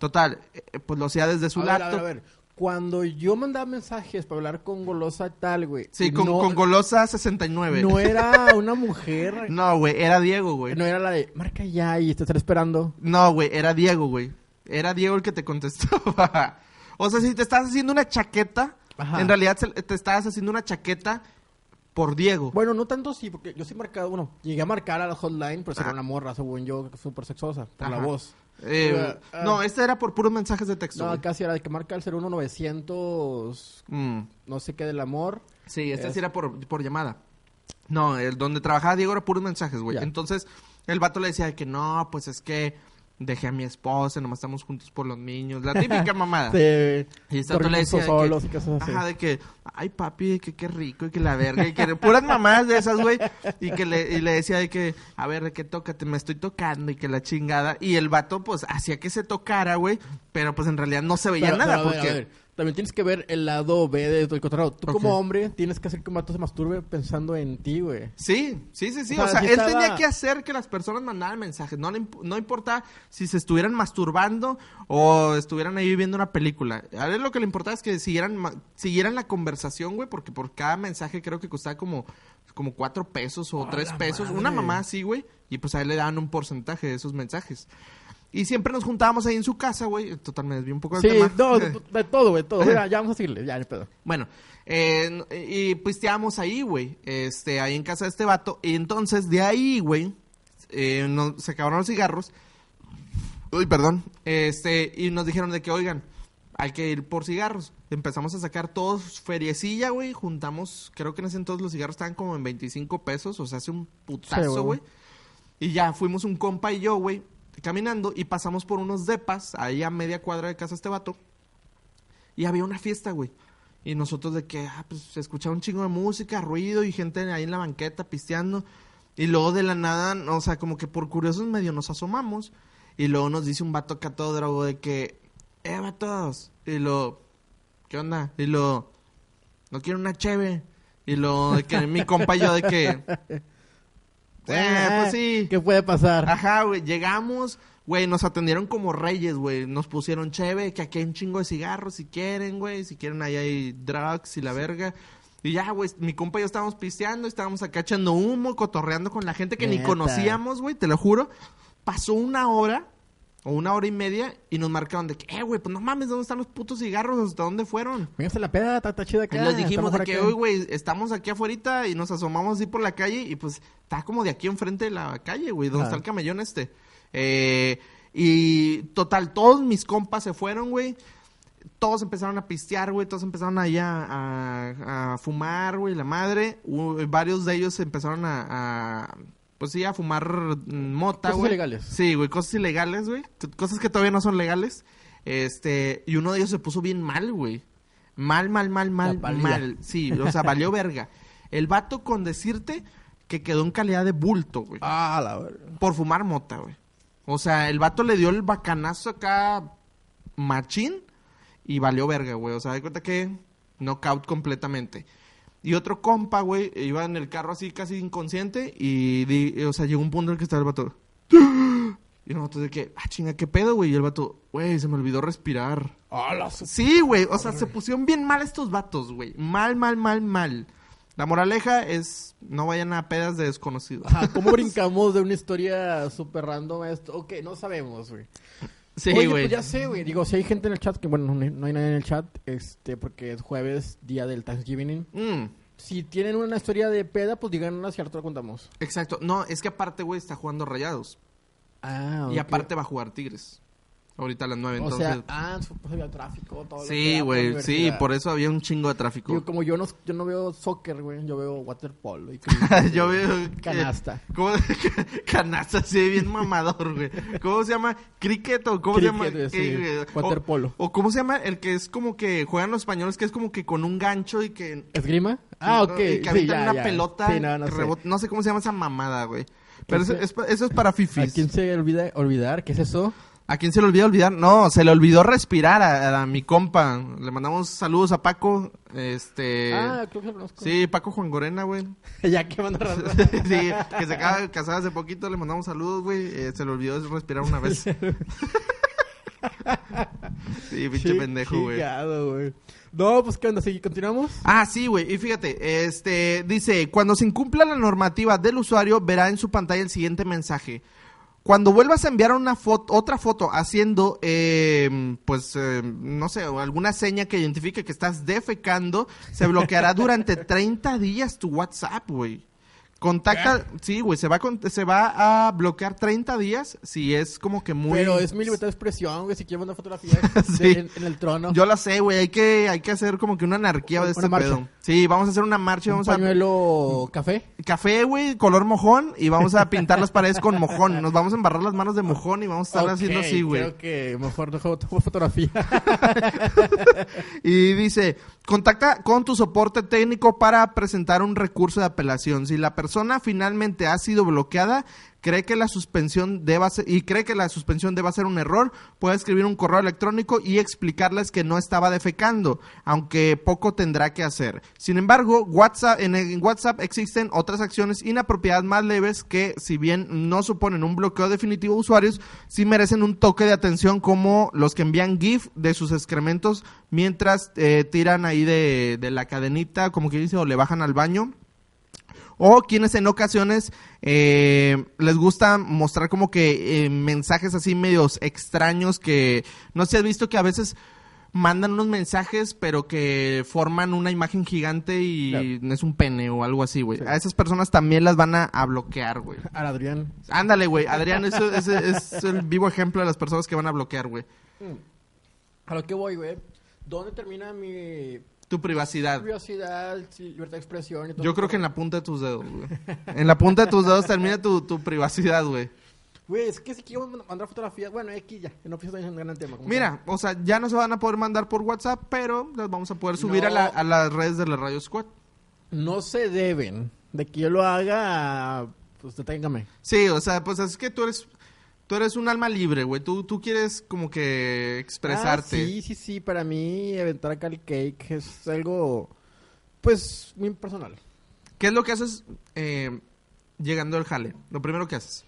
Total, eh, pues lo hacía desde su ver, a ver, a ver. Cuando yo mandaba mensajes para hablar con Golosa tal, güey. Sí, con, no, con Golosa 69. No era (laughs) una mujer. No, güey, era Diego, güey. No era la de, marca ya y te estaré esperando. No, güey, era Diego, güey. Era Diego el que te contestaba. (laughs) o sea, si te estás haciendo una chaqueta, Ajá. en realidad te estabas haciendo una chaqueta por Diego. Bueno, no tanto sí, porque yo sí he marcado, bueno, llegué a marcar a la hotline, pero era una morra, según yo, súper sexosa, por la voz. Eh, Ah, no, este era por puros mensajes de texto. No, güey. casi era de que marca el 01900, Mm. no sé qué del amor. Sí, este Es- sí era por, por llamada. No, el donde trabajaba Diego era puros mensajes, güey. Entonces, el vato le decía de que no, pues es que dejé a mi esposa, nomás estamos juntos por los niños. La (laughs) típica mamada. Sí, Y este vato le decía de solos que, y cosas así. ajá, de que, ay papi, que qué rico y que la verga y que puras mamás de esas, güey. Y que le, y le decía de que, a ver, de que tócate, me estoy tocando y que la chingada. Y el vato, pues, hacía que se tocara, güey, pero pues en realidad no se veía Pero- nada pero a ver, porque... a ver, también tienes que ver el lado B de todo el cotorreo. Tú como Ok. hombre tienes que hacer que un vato se masturbe pensando en ti, güey. Sí, sí, sí, sí. O sea, O sea, sí él estaba- tenía que hacer que las personas mandaran mensajes. No, le imp- no importa si se estuvieran masturbando o estuvieran ahí viendo una película. A él lo que le importaba es que siguieran, ma- siguieran la conversación, güey, porque por cada mensaje creo que costaba como, como cuatro pesos o ¡A tres pesos. madre! Una mamá así, güey. Y pues a él le daban un porcentaje de esos mensajes. Y siempre nos juntábamos ahí en su casa, güey. Total, me desvié un poco del Sí, tema. no, de, (laughs) de todo, güey, todo. Ya, ya vamos a seguirle, ya, ni pedo. Bueno, eh, y pisteábamos ahí, güey. Este, ahí en casa de este vato. Y entonces, de ahí, güey, eh, no- se acabaron los cigarros. Uy, perdón. Este, y nos dijeron de que, oigan, hay que ir por cigarros. Empezamos a sacar todos feriecilla, güey. Juntamos, creo que en ese entonces los cigarros estaban como en 25 pesos. O sea, hace un putazo, güey. güey. Y ya fuimos un compa y yo, güey, caminando y pasamos por unos depas, ahí a media cuadra de casa este vato. Y había una fiesta, güey. Y nosotros de que, ah, pues se escuchaba un chingo de música, ruido y gente ahí en la banqueta pisteando. Y luego de la nada, o sea, como que por curiosos medio nos asomamos. Y luego nos dice un vato acá todo drogo de que, eh, vatos. Y lo, ¿qué onda? Y lo, no quiero una cheve. Y lo, de que mi compa yo de que, (laughs) eh, pues sí. ¿Qué puede pasar? Ajá, güey, llegamos, güey, nos atendieron como reyes, güey, nos pusieron cheve, que aquí hay un chingo de cigarros si quieren, güey, si quieren ahí hay drugs y la verga. Y ya, güey, mi compa y yo estábamos pisteando, estábamos acá echando humo, cotorreando con la gente que ni conocíamos, güey, te lo juro. Pasó una hora o una hora y media y nos marcaron de que, eh, güey, pues no mames, ¿dónde están los putos cigarros? ¿Hasta dónde fueron? Véngase la peda, está, chida acá. Y les dijimos de que hoy, güey, estamos aquí afuera y nos asomamos así por la calle y pues está como de aquí enfrente de la calle, güey, donde Ah. está el camellón este. Eh, y total, todos mis compas se fueron, güey. Todos empezaron a pistear, güey. Todos empezaron ahí a, a- a fumar, güey, la madre. Varios de ellos empezaron a, a, pues sí, a fumar mm, mota, Cosas güey. ilegales. Sí, güey, cosas ilegales, güey. Cosas que todavía no son legales. Este, y uno de ellos se puso bien mal, güey. Mal, mal, mal, mal, mal. Sí, o sea, (laughs) valió verga. El vato con decirte que quedó en calidad de bulto, güey. Ah, la verga. Por fumar mota, güey. O sea, el vato le dio el bacanazo acá machín y valió verga, güey. O sea, de cuenta que knockout completamente. Y otro compa, güey, iba en el carro así casi inconsciente y, di- o sea, llegó un punto en el que estaba el vato. Y nosotros de que, ah, chinga, ¿qué pedo, güey? Y el vato, güey, se me olvidó respirar. Sí, güey, o sea, se pusieron bien mal estos vatos, güey. Mal, mal, mal, mal. La moraleja es, no vayan a pedas de desconocidos. Ajá, ¿Cómo brincamos de una historia súper random a esto? Ok, no sabemos, güey. Sí, Oye, güey. pues ya sé, güey. Digo, si hay gente en el chat, que bueno, no hay, nadie en el chat, este, porque es jueves, día del Thanksgiving. Mm, Si tienen una historia de peda, pues díganos y ahorita la contamos. exacto. No, es que aparte, güey, está jugando rayados. Ah, Y aparte va a jugar Tigres. Ahorita a las nueve, O entonces... sea, ah, pues había tráfico, todo sí, güey, sí, por eso había un chingo de tráfico. Como yo no, yo no veo soccer, güey, yo veo waterpolo y (laughs) Yo veo... Canasta. ¿Cómo? (laughs) Canasta, sí, bien mamador, güey. ¿Cómo se llama? ¿Cricket o cómo Cricket, se llama? güey, sí, ¿Qué, güey? O- waterpolo. O, cómo se llama el que es como que juegan los españoles, que es como que con un gancho y que... ¿Esgrima? Ah, ok. Y que sí, ya, una ya. pelota, Sí, no, sé. rebota- no sé cómo se llama esa mamada, güey. Pero eso Ese- es, eso es para ¿A fifis. quién se olvida olvidar? ¿Qué es eso? ¿A quién se le olvidó olvidar? No, se le olvidó respirar a, a mi compa. Le mandamos saludos a Paco. Este. ah, creo que lo conozco. Sí, Paco Juan Gorena, güey. (laughs) ya que manda razón. (laughs) sí, que se acaba de casar hace poquito. Le mandamos saludos, güey. Eh, se le olvidó respirar una vez. (laughs) sí, pinche pendejo, güey. No, pues qué onda, ¿sí? ¿Continuamos? Ah, sí, güey. Y fíjate, este dice, cuando se incumpla la normativa del usuario, verá en su pantalla el siguiente mensaje. Cuando vuelvas a enviar una foto, otra foto haciendo, eh, pues, eh, no sé, alguna seña que identifique que estás defecando, se bloqueará durante (laughs) 30 días tu WhatsApp, güey. Contacta, sí, güey, se va, a con- se va a bloquear 30 días si es como que muy... Pero es mi libertad de expresión, güey. Si quiero mandar fotografías (laughs) Sí. de- en, en el trono. Yo la sé, güey, hay que, hay que hacer como que una anarquía de Una este marcha. pedo. Sí, vamos a hacer una marcha, un vamos a... pañuelo café. café, güey, color mojón y vamos a pintar las paredes con mojón. Nos vamos a embarrar las manos de mojón y vamos a estar haciendo así, güey. Creo que mejor dejo tomo fotografía. (laughs) Y dice, contacta con tu soporte técnico para presentar un recurso de apelación. Si la persona persona finalmente ha sido bloqueada, cree que la suspensión deba ser, y cree que la suspensión deba ser un error, puede escribir un correo electrónico y explicarles que no estaba defecando, aunque poco tendrá que hacer. Sin embargo, WhatsApp, en, WhatsApp existen otras acciones inapropiadas más leves que, si bien no suponen un bloqueo definitivo de usuarios, sí merecen un toque de atención como los que envían GIF de sus excrementos mientras eh, tiran ahí de, de la cadenita, como que dice, o le bajan al baño o quienes en ocasiones eh, les gusta mostrar como que eh, mensajes así medios extraños que no sé si has visto que a veces mandan unos mensajes pero que forman una imagen gigante y es un pene o algo así, güey. Sí. A esas personas también las van a, a bloquear, güey. Al Adrián. Ándale, güey. Adrián eso- ese es el vivo ejemplo de las personas que van a bloquear, güey. A lo que voy, güey. ¿Dónde termina mi Tu privacidad. privacidad, libertad de expresión y todo Yo creo que en la punta de tus dedos, güey. En la punta de tus dedos termina tu, tu privacidad, güey. Güey, es que si quiero mandar fotografías, bueno, aquí ya, que no pienso en gran tema. Mira, o sea, ya no se van a poder mandar por WhatsApp, pero las vamos a poder subir No. a, la- a las redes de la Radio Squad. No se deben de que yo lo haga, pues deténgame. Sí, o sea, pues es que tú eres, tú eres un alma libre, güey. Tú, tú quieres como que expresarte. Ah, sí, sí, sí, para mí aventar acá el cake es algo, pues, muy personal. ¿Qué es lo que haces eh, llegando al jale? Lo primero que haces.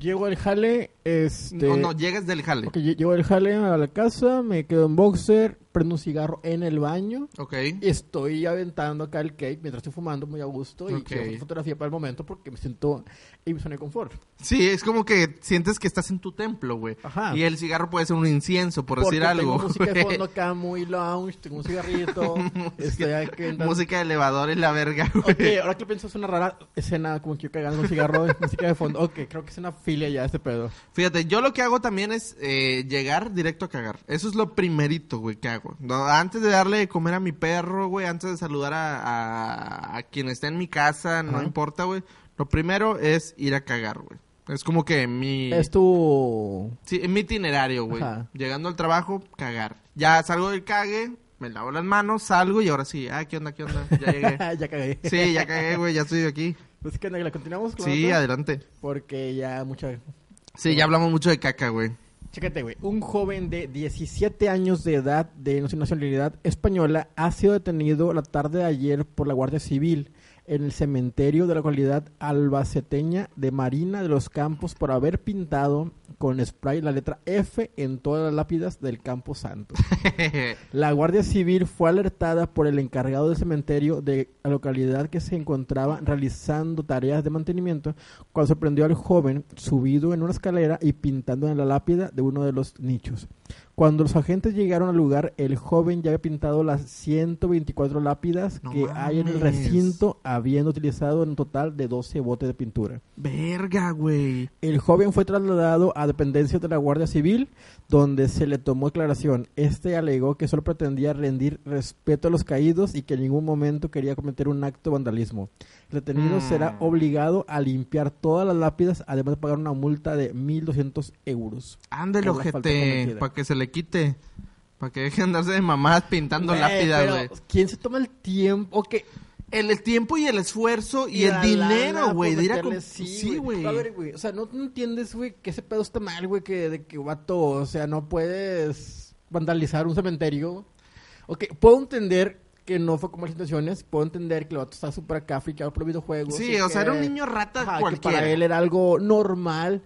Llego al jale, este... No, no, llegas del jale. Ok, lle- llego al jale a la casa, me quedo en boxer, prendo un cigarro en el baño. Ok. Estoy aventando acá el cake mientras estoy fumando muy a gusto y Ok. quiero fotografía para el momento porque me siento en mi zona de confort. Sí, es como que sientes que estás en tu templo, güey. Ajá. Y el cigarro puede ser un incienso, por Porque decir algo. tengo música de fondo acá muy lounge, tengo un cigarrito, (laughs) estoy aquí en- Música de elevador es la verga, güey. Ok, ahora que lo pienso es una rara escena como que yo cagando un cigarro de música de fondo. Ok, creo que es una filia ya este pedo. Fíjate, yo lo que hago también es eh, llegar directo a cagar. Eso es lo primerito, güey, que hago. No, antes de darle de comer a mi perro, güey, antes de saludar a, a, a quien está en mi casa, no Ajá. importa, güey. Lo primero es ir a cagar, güey. Es como que mi... Es tu... Sí, en mi itinerario, güey. Ajá. Llegando al trabajo, cagar. Ya salgo del cague, me lavo las manos, salgo y ahora sí. Ah, ¿qué onda, qué onda? Ya (laughs) llegué. ya cagué. Sí, ya cagué, güey, ya estoy aquí. Pues que la continuamos con Sí, otra? adelante. Porque ya mucha... Sí, ya hablamos mucho de caca, güey. Un joven de 17 años de edad de nacionalidad española ha sido detenido la tarde de ayer por la Guardia Civil en el cementerio de la localidad albaceteña de Marina de los Campos por haber pintado con spray la letra F en todas las lápidas del Campo Santo. (laughs) La Guardia Civil fue alertada por el encargado del cementerio de la localidad que se encontraba realizando tareas de mantenimiento cuando sorprendió al joven subido en una escalera y pintando en la lápida de uno de los nichos. Cuando los agentes llegaron al lugar, el joven ya había pintado las 124 lápidas No que hay en el recinto, habiendo utilizado en total de 12 botes de pintura. Verga, güey. El joven fue trasladado a dependencias de la Guardia Civil, donde se le tomó declaración. Este alegó que solo pretendía rendir respeto a los caídos y que en ningún momento quería cometer un acto de vandalismo. El detenido Mm. será obligado a limpiar todas las lápidas, además de pagar una multa de 1.200 euros. Ándale, ojete, para que se le quite. Para que deje de andarse de mamadas pintando lápidas, güey. ¿Quién se toma el tiempo? que El, tiempo y el esfuerzo y, el dinero, güey, de ir a Sí, Sí, güey. A ver, güey, o sea, no, no entiendes, güey, que ese pedo está mal, güey, que de que vato, o sea, no puedes vandalizar un cementerio. Ok, puedo entender que no fue con malas intenciones, puedo entender que el vato está súper acá fricado por videojuegos. Sí, o sea, que- era un niño rata ajá, que cualquiera. para él era algo normal,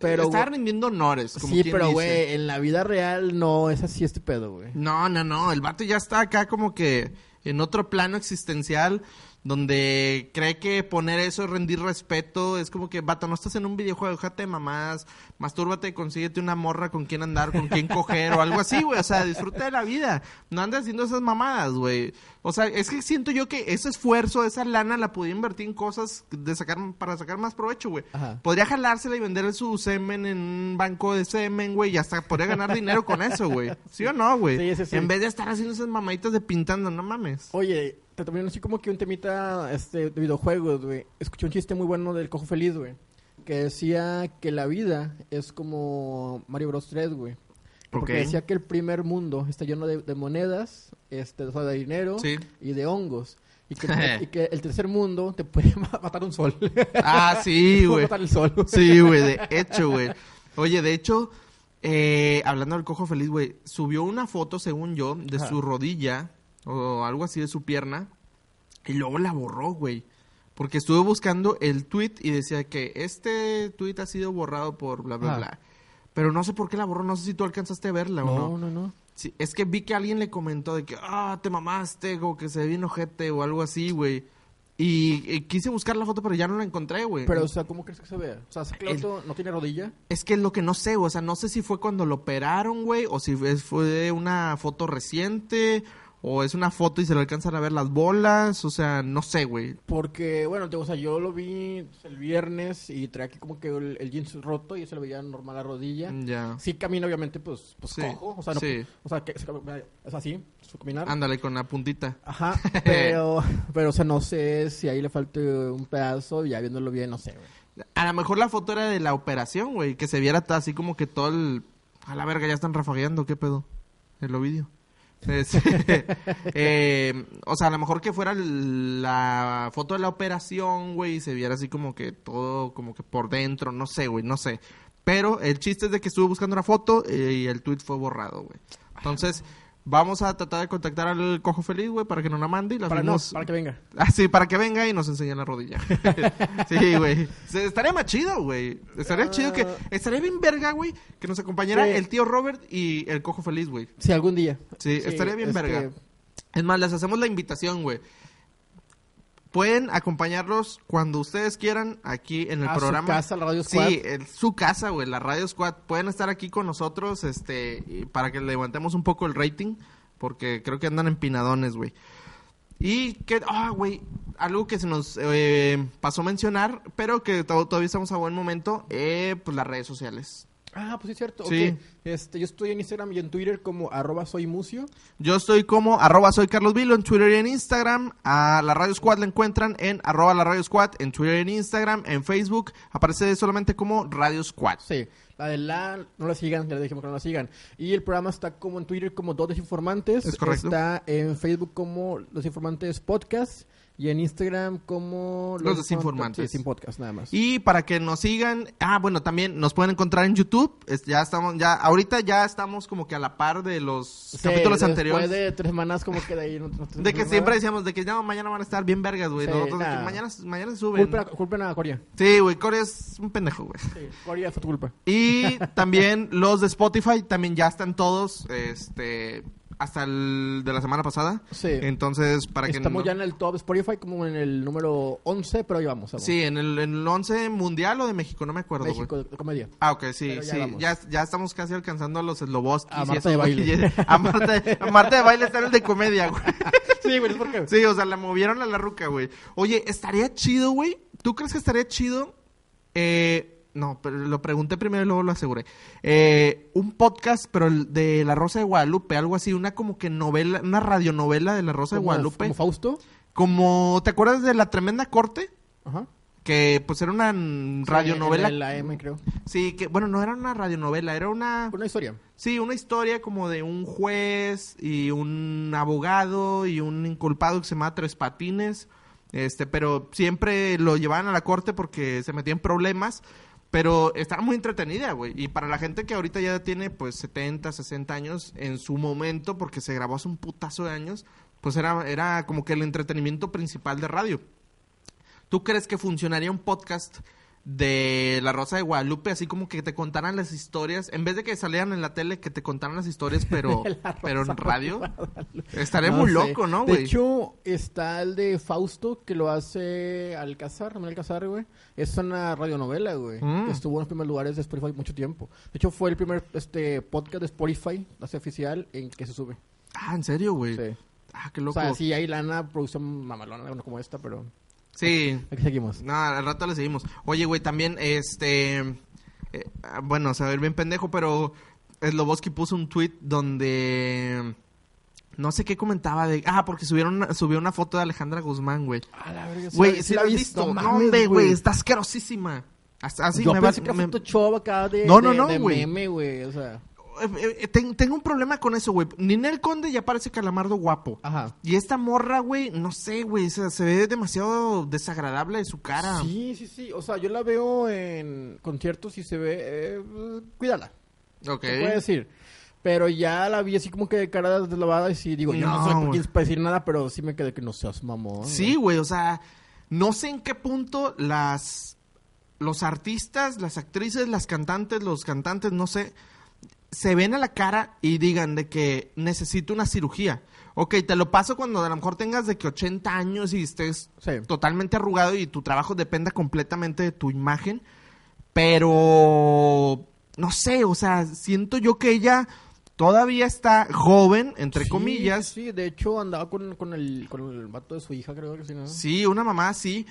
pero... Estaba rindiendo honores, como sí, quien pero, güey, en la vida real no es así este pedo, güey. No, no, no, el vato ya está acá como que en otro plano existencial donde cree que poner eso es rendir respeto, es como que, vato, no estás en un videojuego, déjate de mamás, mastúrbate, consíguete una morra con quien andar, con quien coger o algo así, güey, o sea, disfruta de la vida, no andes haciendo esas mamadas, güey. O sea, es que siento yo que ese esfuerzo, esa lana la podía invertir en cosas de sacar para sacar más provecho, güey. Podría jalársela y vender su semen en un banco de semen, güey, y hasta podría ganar dinero con eso, güey. ¿Sí o no, güey? Sí, sí, sí. En vez de estar haciendo esas mamaditas de pintando, no mames. Oye, también así como que un temita este, de videojuegos, güey. Escuché un chiste muy bueno del Cojo Feliz, güey. Que decía que la vida es como Mario Bros 3, güey. Porque decía que el primer mundo está lleno de, de monedas, este, o sea, de dinero Sí. y de hongos. Y que, (laughs) y que el tercer mundo te puede (laughs) ma- matar un sol. Ah, sí, (laughs) Te güey. matar el sol. Sí, güey, de hecho, güey. Oye, de hecho, eh, hablando del cojo feliz, güey, subió una foto, según yo, de Ajá. su rodilla o algo así de su pierna y luego la borró, güey. Porque estuve buscando el tweet y decía que este tweet ha sido borrado por bla, bla, Ajá. bla. Pero no sé por qué la borró, no sé si tú alcanzaste a verla o No, no. no, no. Sí, es que vi que alguien le comentó de que, ah, te mamaste, o que se ve bien ojete o algo así, güey. Y, y quise buscar la foto, pero ya no la encontré, güey. Pero, o sea, ¿cómo crees que se vea? O sea, ¿es que el El- otro no tiene rodilla? Es que es lo que no sé, o sea, no sé si fue cuando lo operaron, güey, o si fue una foto reciente, o es una foto y se le alcanzan a ver las bolas, o sea, no sé, güey. Porque, bueno, te- o sea, yo lo vi el viernes y traía aquí como que el, el jeans roto y se le veía normal la rodilla. Ya. Sí camina, obviamente, pues, pues Sí, cojo. O sea, no, sí. o sea, que es así, su caminar. Ándale con la puntita. Ajá, (laughs) pero, pero, o sea, no sé si ahí le falte un pedazo, ya viéndolo bien, no sé, güey. A lo mejor la foto era de la operación, güey, que se viera así como que todo el... A la verga, ya están rafagueando, ¿qué pedo? El Ovidio. Es- (laughs) eh, o sea, a lo mejor que fuera la foto de la operación, güey, y se viera así como que todo, como que por dentro, no sé, güey, no sé. Pero el chiste es de que estuve buscando una foto eh, y el tweet fue borrado, güey. Entonces, vamos a tratar de contactar al cojo feliz, güey, para que nos la mande y la Para, no, subimos- para que venga. Ah, sí, para que venga y nos enseñe la rodilla. (laughs) sí, güey. Estaría más chido, güey. Estaría chido que... Estaría bien verga, güey, que nos acompañara Sí. el tío Robert y el cojo feliz, güey. Sí, algún día. Sí, estaría bien este, verga. Es más, les hacemos la invitación, güey. Pueden acompañarlos cuando ustedes quieran aquí en el A su programa. casa, la Radio Squad. Sí, en su casa, güey, la Radio Squad. Pueden estar aquí con nosotros, este, y para que levantemos un poco el rating, porque creo que andan empinadones, güey. Y que, ah, güey, algo que se nos eh, pasó a mencionar, pero que to- todavía estamos a buen momento, eh, pues las redes sociales. Ah, pues sí, es cierto. Sí. ok. Este, yo estoy en Instagram y en Twitter como arroba soy mucio. Yo estoy como arroba soy Carlos Vilo en Twitter y en Instagram. A la Radio Squad la encuentran en arroba la Radio Squad en Twitter y en Instagram. En Facebook aparece solamente como Radio Squad. Sí, la de la, no la sigan, ya les dijimos que no la sigan. Y el programa está como en Twitter como Dos Desinformantes. Es correcto. Está en Facebook como Los Desinformantes Podcast. Y en Instagram como... Los Desinformantes. Sin podcast, nada más. Y para que nos sigan, ah, bueno, también nos pueden encontrar en YouTube. Es- ya estamos, ya, ahorita ya estamos como que a la par de los Sí, capítulos después anteriores. de tres semanas como que de ahí no, no- De que no- siempre decíamos de que no, mañana van a estar bien vergas, güey. Sí, Nosotros de que nah. mañana, mañana se suben. Culpen a, culpen a Corea. Sí, güey, Corea es un pendejo, güey. Sí, Corea fue tu culpa. Y también los de Spotify también ya están todos, este, hasta el de la semana pasada. Sí. Entonces, para que Estamos no- ya en el top Spotify como en el número 11, pero ahí vamos. vamos. Sí, en el, en el 11 mundial o de México, no me acuerdo, güey. México de, de comedia. Ah, ok, sí, Pero sí. Ya, ya estamos casi alcanzando a los Sloboskis. A y Marta de baile. (laughs) A Marta, a Marta de baile está en el de comedia, güey. (laughs) Sí, güey, es porque... Sí, o sea, la movieron a la ruca, güey. Oye, estaría chido, güey. ¿Tú crees que estaría chido? Eh, no, pero lo pregunté primero y luego lo aseguré. Eh, un podcast, pero el de La Rosa de Guadalupe, algo así, una como que novela, una radionovela de La Rosa de Guadalupe. Como Fausto. Como, ¿te acuerdas de La Tremenda Corte? Ajá. Que pues era una radionovela. En la M, creo. Sí, que bueno, no era una radionovela, era una... Una historia. Sí, una historia como de un juez y un abogado y un inculpado que se llama Tres Patines. Este, pero siempre lo llevaban a la corte porque se metía en problemas. Pero estaba muy entretenida, güey. Y para la gente que ahorita ya tiene pues 70, 60 años, en su momento, porque se grabó hace un putazo de años, pues era, era como que el entretenimiento principal de radio. ¿Tú crees que funcionaría un podcast de La Rosa de Guadalupe, así como que te contaran las historias, en vez de que salieran en la tele, que te contaran las historias, pero, (laughs) pero en de radio? No muy sé. loco, ¿no, De güey? hecho, está el de Fausto, que lo hace Alcázar, Ramón Alcázar, güey. Es una radionovela, güey. Mm. Estuvo en los primeros lugares de Spotify mucho tiempo. De hecho, fue el primer este podcast de Spotify, así oficial, en que se sube. Ah, ¿en serio, güey? Sí. Ah, qué O loco. sea, sí hay lana, producción mamalona, bueno, como esta, pero Sí. aquí seguimos. No, al rato le seguimos. Oye, güey, también, este... eh, bueno, se va a ver bien pendejo, pero Sloboski puso un tweet donde... No sé qué comentaba de... Ah, porque subieron una- subió una foto de Alejandra Guzmán, güey. A la verga, Güey, si la has visto. Hombre, güey, está asquerosísima. Hasta- Así Yo me va- pensé que me- Photoshop acá de, No, no, de- no, de meme, güey, o sea... eh, eh, ten- tengo un problema con eso, güey. Ninel Conde ya parece calamardo guapo. Ajá. Y esta morra, güey, no sé, güey, o sea, se ve demasiado desagradable de su cara. Sí, sí, sí. O sea, yo la veo en conciertos y se ve. eh, cuídala. Ok. Se puede decir. Pero ya la vi así como que de cara deslavada y sí, digo, yo no, No, soy quien para decir nada, pero sí me quedé que no seas mamón. Sí, güey, o sea, no sé en qué punto las los artistas, las actrices, las cantantes, los cantantes, no sé, se ven a la cara y digan de que necesito una cirugía. Ok, te lo paso cuando a lo mejor tengas de que 80 años y estés Sí. totalmente arrugado y tu trabajo dependa completamente de tu imagen, pero no sé, o sea, siento yo que ella todavía está joven, entre Sí, comillas, Sí, de hecho andaba con, con, el, con el vato de su hija, creo que sí, ¿no? Sí, una mamá sí.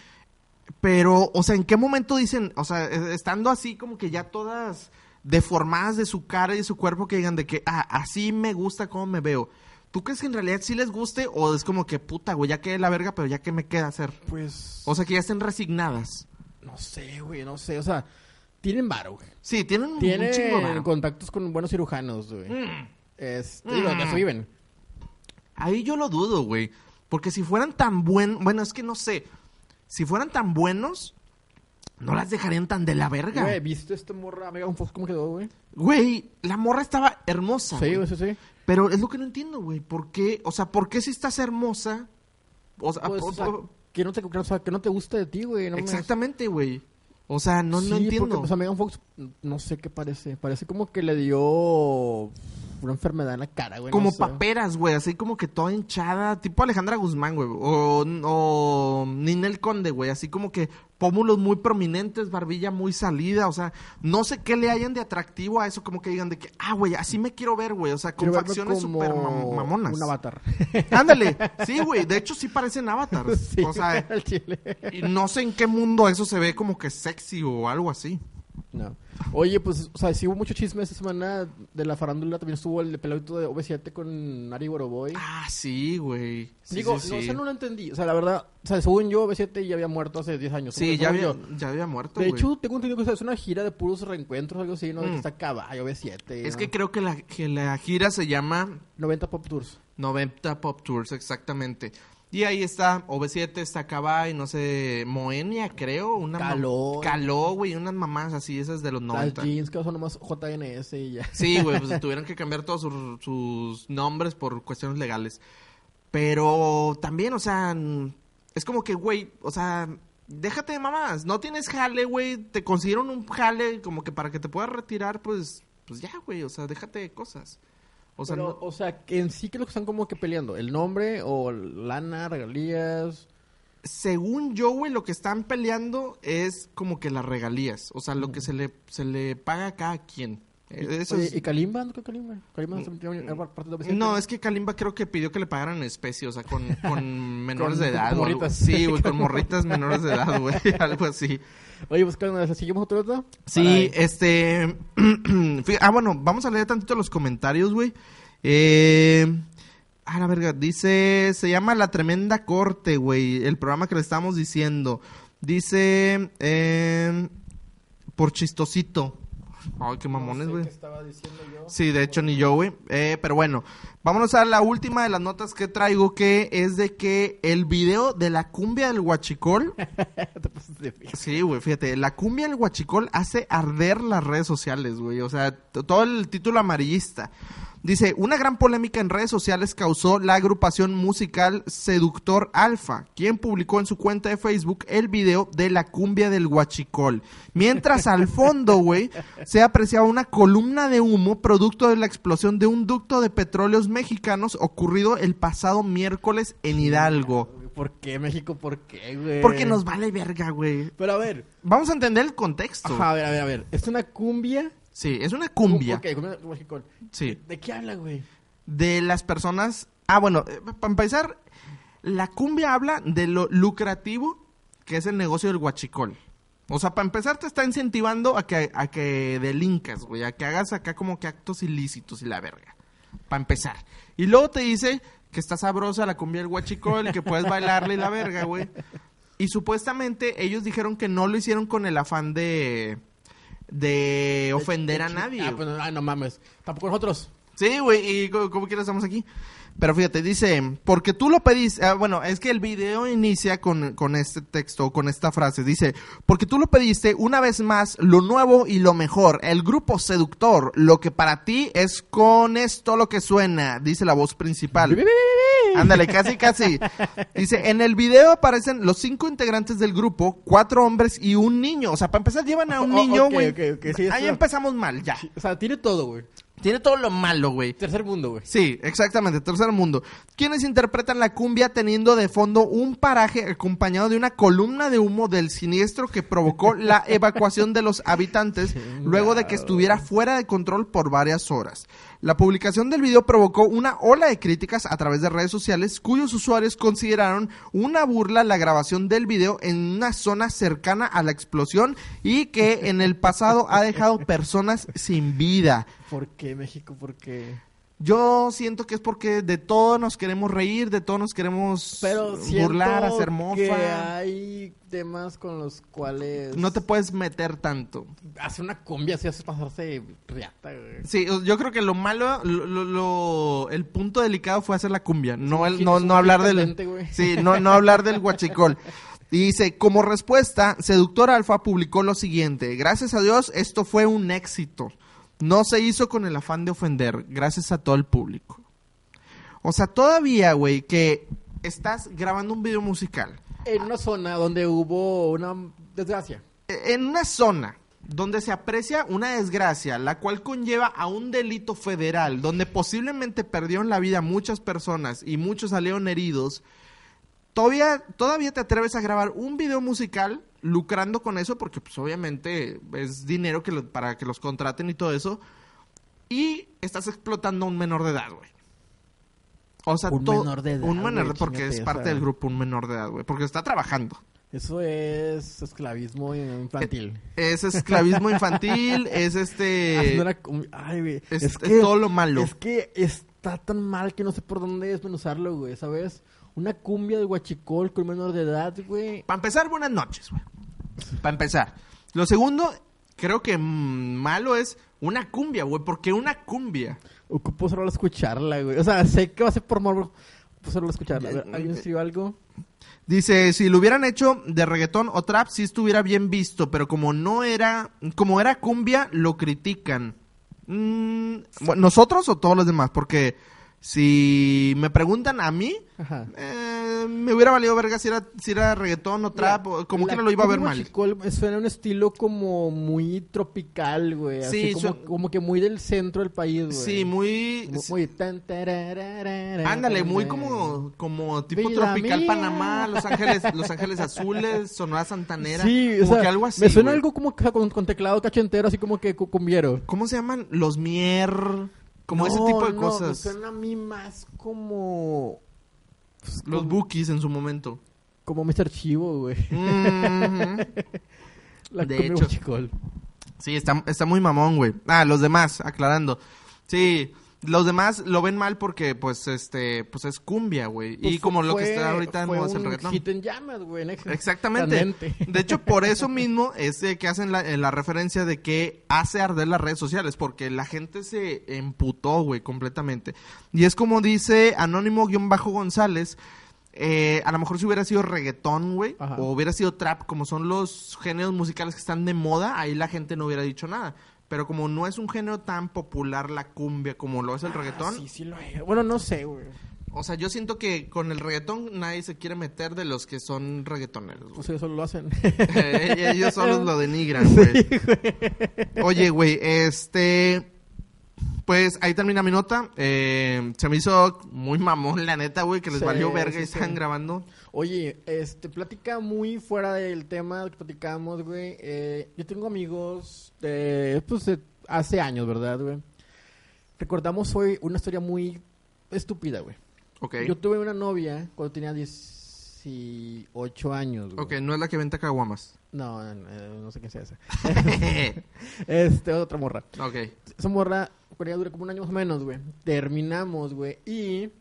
Pero, o sea, ¿en qué momento dicen, o sea, eh, estando así como que ya todas deformadas de su cara y de su cuerpo, que digan de que, ah, así me gusta cómo me veo? ¿Tú crees que en realidad sí les guste o es como que, puta, güey, ya quedé la verga, pero ya que me queda hacer? Pues. O sea, que ya estén resignadas. no sé, güey, no sé. O sea, tienen varo, güey. Sí, tienen un chingo Tienen varo. contactos con buenos cirujanos, güey. Mm. Este, digo, eso Mm. viven. Ahí yo lo dudo, güey. Porque si fueran tan buenos, bueno, es que no sé. Si fueran tan buenos, no las dejarían tan de la verga. Güey, ¿viste esta morra Megan Fox cómo quedó, güey? Güey, la morra estaba hermosa. Sí, güey. sí, sí. Pero es lo que no entiendo, güey. ¿Por qué? O sea, ¿por qué si estás hermosa? O sea, Pues, por- o sea, que no te, o sea, que no te gusta de ti, güey. No exactamente, güey. O sea, no, no entiendo. Porque, o sea, Megan Fox, no sé qué parece. Parece como que le dio una enfermedad en la cara, güey. no como sé. paperas, güey, así como que toda hinchada, tipo Alejandra Guzmán, güey, o, o Ninel Conde, güey, así como que pómulos muy prominentes, barbilla muy salida, o sea, no sé qué le hayan de atractivo a eso, como que digan de que, ah, güey, así me quiero ver, güey, o sea, con facciones súper mam- mamonas. Un avatar. (laughs) Ándale, sí, güey, de hecho sí parecen avatars, (laughs) sí, o sea, y no sé en qué mundo eso se ve como que sexy o algo así. No. Oye, pues, o sea, sí hubo mucho chisme esta semana de la farándula. También estuvo el pelotito de OV7 con Ari Boroboy. Ah, sí, güey. Sí, Digo, sí, no, sí. o sea, no lo entendí. O sea, la verdad, o sea, según yo, OV7 ya había muerto hace 10 años. Sí, ya había, ya había muerto, De güey. hecho, tengo entendido que o sea, es una gira de puros reencuentros, algo así, ¿no? De que Mm. está caballo, OV7. Es ¿no? que creo que la, que la gira se llama 90 Pop Tours. 90 Pop Tours, exactamente. Y ahí está OV7, está Cabay, no sé, Moenia, creo. Una Caló. Caló, güey, unas mamás así, esas de los Las 90. jeans que son nomás JNS y ya. Sí, güey, pues (laughs) tuvieron que cambiar todos sus, sus nombres por cuestiones legales. Pero también, o sea, es como que, güey, o sea, déjate de mamás. No tienes jale, güey. Te consiguieron un jale como que para que te puedas retirar, pues, pues ya, güey, o sea, déjate de cosas. O sea, Pero, no- o sea, en sí que lo que están como que peleando, el nombre o lana, regalías. según yo, güey, lo que están peleando es como que las regalías. O sea, lo que se le, se le paga a cada quien. Eh, Eso Oye, es- ¿Y Kalimba? ¿No creo Kalimba? Kalimba de OV7. No, es que Kalimba creo que pidió que le pagaran en especie, o sea, con, (laughs) con menores Con- de edad. con morritas. Sí, güey, con morritas menores de edad, güey, (laughs) algo así. Oye, pues, ¿qué ¿seguimos otro dato? Sí, Para- este... (clears throat) ah, bueno, vamos a leer tantito los comentarios, güey. Eh... Ah, la verga, dice... Se llama La Tremenda Corte, güey, el programa que le estamos diciendo. Dice... Eh, por chistosito. Ay, qué mamones, No sé güey. Sí, de hecho ni yo, güey. Eh, pero bueno, vámonos a la última de las notas que traigo, que es de que el video de la cumbia del huachicol... (laughs) Sí, güey, fíjate, la cumbia del huachicol hace arder las redes sociales, güey. O sea, todo el título amarillista. Dice, una gran polémica en redes sociales causó la agrupación musical Seductor Alfa, quien publicó en su cuenta de Facebook el video de la cumbia del huachicol. Mientras al fondo, güey, (laughs) se apreciaba una columna de humo producto de la explosión de un ducto de petróleos mexicanos ocurrido el pasado miércoles en Hidalgo. ¿Por qué México? ¿Por qué, güey? Porque nos vale verga, güey. Pero a ver. Vamos a entender el contexto. Ajá, a ver, a ver, a ver. ¿Es una cumbia? Sí, es una cumbia. Ok, cumbia mexicana. Sí. ¿De qué habla, güey? De las personas. Ah, bueno, eh, para empezar, la cumbia habla de lo lucrativo que es el negocio del guachicol. O sea, para empezar, te está incentivando a que, a que delincas, güey, a que hagas acá como que actos ilícitos y la verga. Para empezar. Y luego te dice que está sabrosa la cumbia del guachicol, que puedes bailarle y la verga, güey. Y supuestamente ellos dijeron que no lo hicieron con el afán de de ofender a nadie. Ah, pues ay, no mames. Tampoco nosotros. Sí, güey, y como quieras estamos aquí. Pero fíjate, dice, porque tú lo pediste, ah, bueno, es que el video inicia con, con este texto, con esta frase, dice, porque tú lo pediste una vez más, lo nuevo y lo mejor, el grupo seductor, lo que para ti es con esto lo que suena, dice la voz principal. Ándale, casi, casi. Dice, en el video aparecen los cinco integrantes del grupo, cuatro hombres y un niño. O sea, para empezar llevan a un niño, güey. sí, Ahí empezamos mal, ya. O sea, tiene todo, güey. Tiene todo lo malo, güey. Tercer mundo, güey. Sí, exactamente, tercer mundo. Quienes interpretan la cumbia teniendo de fondo un paraje acompañado de una columna de humo del siniestro que provocó la (laughs) evacuación de los habitantes luego de que estuviera fuera de control por varias horas. La publicación del video provocó una ola de críticas a través de redes sociales cuyos usuarios consideraron una burla la grabación del video en una zona cercana a la explosión y que en el pasado ha dejado personas sin vida. ¿Por qué México? ¿Por qué? Yo siento que es porque de todo nos queremos reír, de todo nos queremos Pero burlar, hacer que mofa. hay temas con los cuales... No te puedes meter tanto. Hacer una cumbia así hace pasarse riata, güey. Sí, yo creo que lo malo, lo, lo- lo- el punto delicado fue hacer la cumbia, no el, no, hablar del, güey. sí, no, no hablar del guachicol. Y dice, como respuesta, Seductor Alfa publicó lo siguiente, gracias a Dios esto fue un éxito. No se hizo con el afán de ofender, gracias a todo el público. O sea, todavía, güey, que estás grabando un video musical En una zona donde hubo una desgracia. en una zona donde se aprecia una desgracia, la cual conlleva a un delito federal, donde posiblemente perdieron la vida muchas personas y muchos salieron heridos, todavía, todavía te atreves a grabar un video musical lucrando con eso, porque pues obviamente es dinero que lo- para que los contraten y todo eso, y estás explotando a un menor de edad, güey. O sea, Un menor de edad, Un menor, güey, porque es parte del grupo, un menor de edad, güey, porque está trabajando. Eso es esclavismo infantil. Es esclavismo infantil, (laughs) es este... Cum- Ay, güey. es- es todo lo malo. Es que está tan mal que no sé por dónde desmenuzarlo, güey, ¿sabes? Una cumbia de guachicol con menor de edad, güey. Para empezar, buenas noches, güey. Para empezar. Lo segundo, creo que mm, malo es una cumbia, güey. porque una cumbia? Ocupo solo escucharla, güey. O sea, sé que va a ser por morbo. Pues solo escucharla. A ver, ¿Alguien escribió algo? Dice, si lo hubieran hecho de reggaetón o trap, sí estuviera bien visto, pero como no era, como era cumbia, lo critican. Mm, ¿Nosotros o todos los demás? Porque si me preguntan a mí, eh, me hubiera valido verga si era, si era reggaetón o trap, o como La quiera lo iba a ver mal. guachicol me suena un estilo como muy tropical, güey. Así Sí, como, su- como que muy del centro del país, güey. Sí, muy... Mu- Muy... tan, tararara, Ándale, muy como, como tipo tropical mía. Panamá, Los Ángeles, (laughs) Los Ángeles Azules, Sonora Santanera, Sí, o como sea, que algo así. me suena güey. algo como que con, con teclado cachentero, así como que cu- cumbiero. ¿Cómo se llaman? Los Mier, como ese tipo de no, cosas. Me suena a mí más como. pues, Los como, Bookies en su momento. como Mr. Chivo, güey. Mhm. (laughs) La De hecho. Sí, está, está muy mamón, güey. Ah, los demás, aclarando. Sí, los demás lo ven mal porque, pues, este, pues es cumbia, güey. Pues y como lo que está ahorita moda es el reggaetón. hit en llamas, güey. en ex- Exactamente. De hecho, por (laughs) eso mismo es de que hacen la, eh, la referencia de que hace arder las redes sociales, porque la gente se emputó, güey, completamente. Y es como dice Anónimo-González, eh, a lo mejor si hubiera sido reggaetón, güey, o hubiera sido trap, como son los géneros musicales que están de moda, ahí la gente no hubiera dicho nada. Pero como no es un género tan popular la cumbia como lo es el reggaetón, Ah, sí, sí lo es. Bueno, no sé, güey. o sea, yo siento que con el reggaetón nadie se quiere meter de los que son reggaetoneros. güey. Pues eso lo hacen. (laughs) Eh, ellos solos (laughs) lo denigran, güey. Oye, güey, este... Pues ahí termina mi nota. Eh, se me hizo muy mamón, la neta, güey, que les Sí, valió verga y sí, sí. grabando. Oye, este, plática muy fuera del tema que platicamos, güey. Eh, yo tengo amigos de, pues, de hace años, ¿verdad, güey? Recordamos hoy una historia muy estúpida, güey. Ok. Yo tuve una novia cuando tenía 18 años, güey. Ok, no es la que venta caguamas. No, eh, no sé qué sea esa. ok. (laughs) (laughs) Este, otra morra. Esa morra, con ella duré como un año más o menos, güey. Terminamos, güey. Y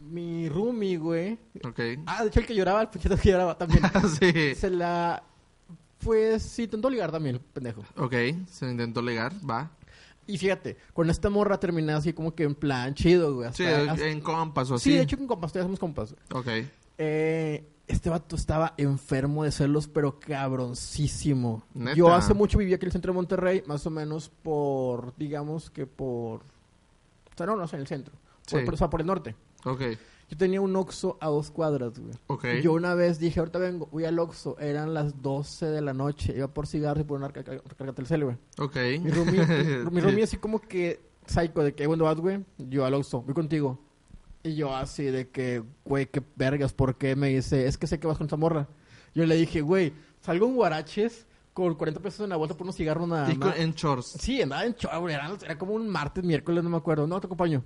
mi roomie, güey. Ok. Ah, de hecho el que lloraba, el puchito que lloraba también. (laughs) sí. se la Pues sí, intentó ligar también, el pendejo. Ok, se intentó ligar, va. Y fíjate, con esta morra terminé así como que en plan chido, güey. Sí, hasta- en compas o así. sí, de hecho con compas, todavía somos compas. Ok. Eh, este vato estaba enfermo de celos, pero cabroncísimo. ¿Neta? Yo hace mucho vivía aquí en el centro de Monterrey, más o menos por, digamos que por... O sea, no, no, o sea, en el centro. Por, Sí. por- o sea, por el norte. Ok. Yo tenía un Oxxo a dos cuadras, güey. Ok. Y Yo una vez dije, ahorita vengo, voy al Oxxo. Eran las 12 de la noche. Iba por cigarros y por una cel, güey. Ok. Mi roomie, (laughs) mi roomie así como que psycho de que, ¿dónde vas, güey? Yo al Oxxo, voy contigo. Y yo así de que, güey, qué vergas, ¿por qué? Me dice, es que sé que vas con esa morra. Yo le dije, güey, salgo en guaraches con 40 pesos en la bolsa por unos cigarros nada más. en shorts. Sí, andaba en güey, era, era como un martes, miércoles, no me acuerdo. No, te acompaño.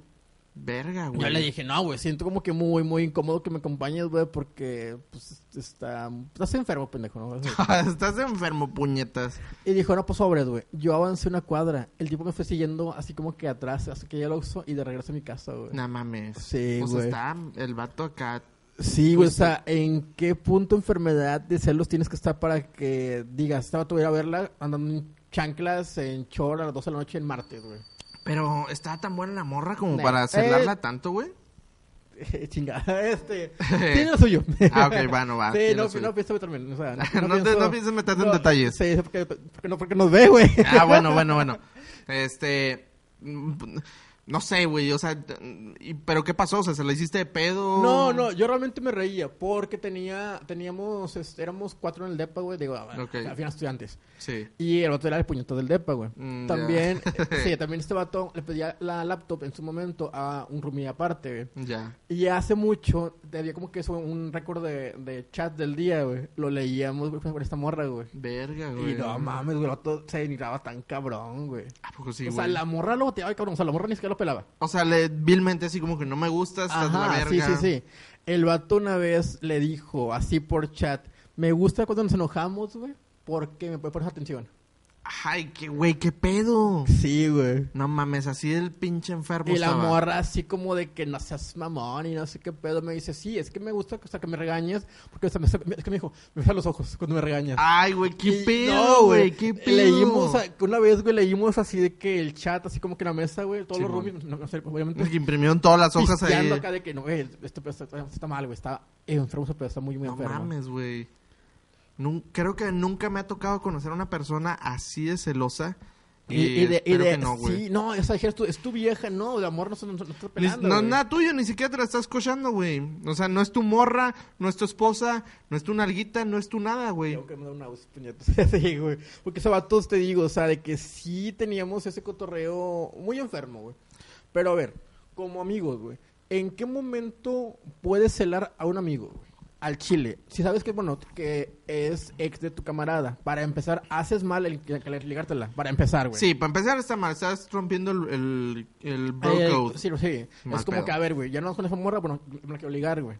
Verga, güey. Yo le dije, no, güey, siento como que muy, muy incómodo que me acompañes, güey, porque, pues, está... Estás enfermo, pendejo, ¿no? Así. (laughs) Estás enfermo, puñetas. Y dijo, no, pues sobres, güey. Yo avancé una cuadra. El tipo me fue siguiendo así como que atrás, hasta que llegué al Oxxo y de regreso a mi casa, güey. No mames. Sí, O sea, güey. está el vato acá. Sí, güey, o sea, ¿en qué punto enfermedad de celos tienes que estar para que digas, estaba tu a verla andando en chanclas en chor a las 12 de la noche en martes, güey? Pero está tan buena la morra como para celarla Eh. tanto, güey. (laughs) Chingada, este. (laughs) Tiene lo suyo. Ah, ok, bueno, va, (laughs) Sí, no, no pienso también. O sea, No te- no pienses meterte en detalles. Sí, porque, porque, no, porque nos ve, güey. Ah, bueno, bueno, bueno. Este. No sé, güey. O sea, ¿pero qué pasó? O sea, ¿se la hiciste de pedo? No, no, yo realmente me reía porque tenía, teníamos, este, éramos cuatro en el depa, güey, digo, a- Ok. al final estudiantes. Sí. Y el otro era el puñeto del depa, güey. Mm, también, eh, (laughs) sí, también este vato le pedía la laptop en su momento a un roomie aparte, güey. Ya. Y hace mucho, había como que eso, un récord de, de chat del día, güey. Lo leíamos, güey, por esta morra, güey. Verga, güey. Y no mames, güey, el vato se denigraba tan cabrón, güey. ¿A poco sí, o sea, la morra lo boteaba, cabrón. O sea, la morra ni siquiera lo pelaba. O sea, le, vilmente así como que no me gustas, estás de la Ajá, sí, verga. sí, sí. El vato una vez le dijo, así por chat, me gusta cuando nos enojamos, güey, porque me puede poner atención. Ay, qué güey, qué pedo. Sí, güey. No mames, así el pinche enfermo Y la morra así como de que no seas mamón y no sé qué pedo. Me dice, sí, es que me gusta sea, que me regañes. Porque sea, me- es que me dijo, me besan los ojos cuando me regañas. Ay, güey, qué Y- pedo, no, güey, qué pedo. Leímos, a- una vez, güey, leímos así de que el chat, así como que en la mesa, güey, todos los roomies, no, no sé, obviamente. Que imprimieron todas las hojas ahí. acá de que no, güey, este pedo está, está mal, güey, está enfermo pedo, está muy, muy No enfermo. mames, güey. Nun- creo que nunca me ha tocado conocer a una persona así de celosa. Y, y de, y de- no, sí, no, dijeras tú, es tu vieja, no, de amor no, se- no, no está pelando, no es nada tuyo, ni siquiera te la estás cochando, güey. O sea, no es tu morra, no es tu esposa, no es tu nalguita, no es tu nada, güey. Tengo que mandar una voz, puñetas. (laughs) Sí, güey. Porque ese vatos te digo, o sea, de que sí teníamos ese cotorreo muy enfermo, güey. Pero a ver, como amigos, güey, ¿en qué momento puedes celar a un amigo, güey? Al chile. Si sabes que, bueno, que es ex de tu camarada. Para empezar, haces mal el, el ligártela. Para empezar, güey. Sí, para empezar está mal, estás rompiendo el, el, el bro Eh, code. sí, sí. Mal es como pedo. que, a ver, güey, ya no con esa morra, bueno, me la quiero ligar, güey.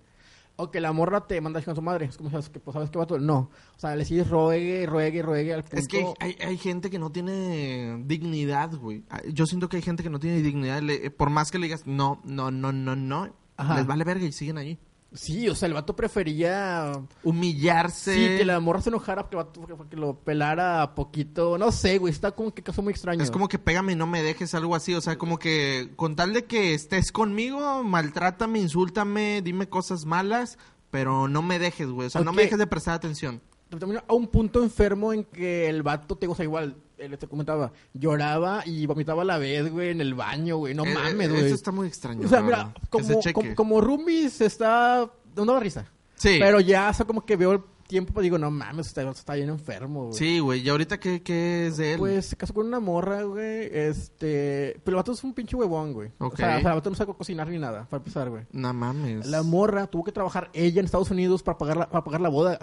O que la morra te manda con su madre. Es como, ¿sabes qué? Pues, ¿sabes qué, vato? No. O sea, le sigues roegue, roegue, roegue al punto... Es que hay, hay gente que no tiene dignidad, güey. Ah, Yo siento que hay gente que no tiene dignidad. Le- por más que le digas no, no, no, no, no, Ajá. les vale verga y siguen allí. Sí, o sea, el vato prefería... Humillarse. Sí, que la morra se enojara porque, el vato- porque- que lo pelara poquito. No sé, güey, está como que caso muy extraño. Es como que pégame y no me dejes, algo así. O sea, como que con tal de que estés conmigo, maltrátame, insúltame, dime cosas malas, pero no me dejes, güey. O sea, no me dejes de prestar atención. También a un punto enfermo en que el vato, te, o sea, igual, él te comentaba, lloraba y vomitaba a la vez, güey, en el baño, güey. No Eh, mames, eh, güey. Eso está muy extraño. O sea, mira, como, como, como está dando risa. Sí. Pero ya, o sea, como que veo el tiempo, pues digo, no mames, está, está bien enfermo, güey. Sí, güey. ¿Y ahorita qué, qué es de él? Pues se casó con una morra, güey, este... Pero el vato es un pinche huevón, güey. Ok. O, sea, o sea, el vato no sabe cocinar ni nada, para empezar, güey. No mames. La morra tuvo que trabajar ella en Estados Unidos para pagar la, para pagar la boda.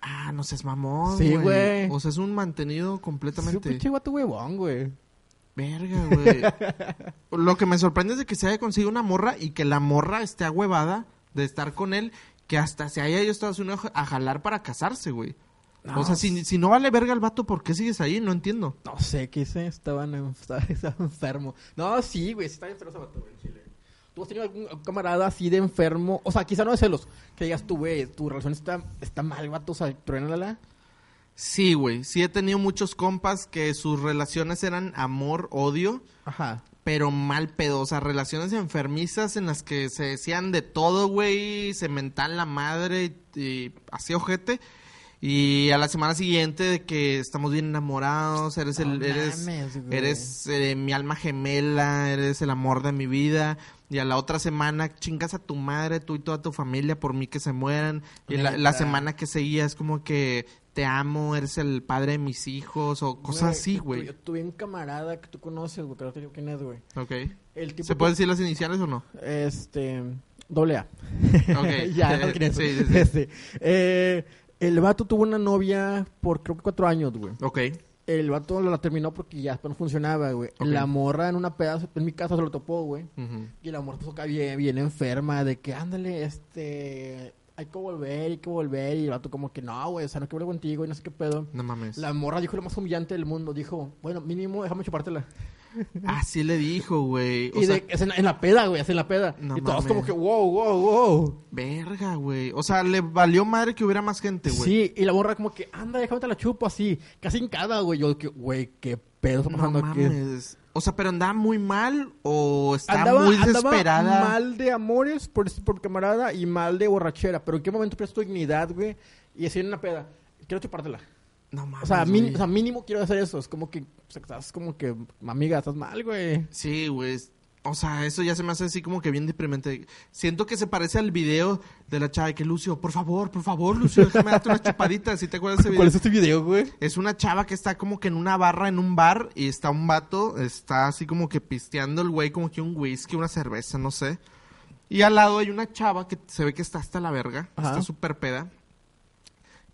Ah, no seas mamón, Sí, güey. O sea, es un mantenido Es un completamente... vato huevón, güey. Verga, güey. (laughs) Lo que me sorprende es de que se haya conseguido una morra y que la morra esté ahuevada de estar con él, que hasta se haya ido a Estados Unidos a jalar para casarse, güey. No, o sea, si, si no vale verga el vato, ¿por qué sigues ahí? No entiendo. No sé, qué hice, estaban en- estaba, (laughs) estaba enfermo. No, sí, güey, sí está enfermo ese vato, güey, en Chile. ¿Tú has tenido algún camarada así de enfermo? O sea, quizá no de celos, que digas tú, güey, tu relación está, está mal, vato, o sea, truénala. Sí, güey. Sí he tenido muchos compas que sus relaciones eran amor, odio, Ajá. pero mal pedo. O sea, relaciones enfermizas en las que se decían de todo, güey. Se mentan la madre y, y así ojete. Y a la semana siguiente de que estamos bien enamorados, eres el, eres, eres eh, mi alma gemela, eres el amor de mi vida. Y a la otra semana chingas a tu madre, tú y toda tu familia por mí que se mueran. Y la, la semana que seguía es como que te amo, eres el padre de mis hijos o cosas así, güey. Yo tuve un camarada que tú conoces, güey, pero no te digo quién es, güey. Ok. El tipo ¿Se pueden decir las iniciales o no? Este. Doble A. Ok. (laughs) ya, no (laughs) sí, sí. Este, eh, el vato tuvo una novia por creo que cuatro años, güey. Ok. El vato la terminó porque ya no funcionaba, güey. La morra en una pedazo, en mi casa se lo topó, güey. Y la morra puso acá bien, bien enferma, de que ándale, este. Hay que volver, hay que volver. Y el vato, como que no, güey, o sea, no quiero volver contigo y no sé qué pedo. No mames. La morra dijo lo más humillante del mundo. Dijo, bueno, mínimo déjame chupártela. Así le dijo, güey. O y sea, de, es en, en la peda, güey, es en la peda. No y todos mames. como que, wow, wow, wow. verga, güey. O sea, le valió madre que hubiera más gente, güey. Sí, y la morra como que, anda, déjame te la chupo así. Casi en cada, güey. Yo, que, güey, qué pedo está No pasando aquí. O sea, pero andaba muy mal o está Andaba, muy andaba desesperada. mal de amores por, por camarada y mal de borrachera. Pero ¿en qué momento pierdes tu dignidad, güey? Y así en una peda. Quiero chupártela. No mames. O sea, min- o sea, mínimo quiero hacer eso. Es como que, o sea, estás como que, amiga, estás mal, güey. Sí, güey. O sea, eso ya se me hace así como que bien deprimente. Siento que se parece al video de la chava de que Lucio, por favor, por favor, Lucio, déjame darte unas chupaditas. ¿Sí te acuerdas de ese video? (laughs) ¿Cuál es este video, güey? Es una chava que está como que en una barra en un bar y está un vato, está así como que pisteando el güey como que un whisky, una cerveza, no sé. Y al lado hay una chava que se ve que está hasta la verga, Ajá. está súper peda.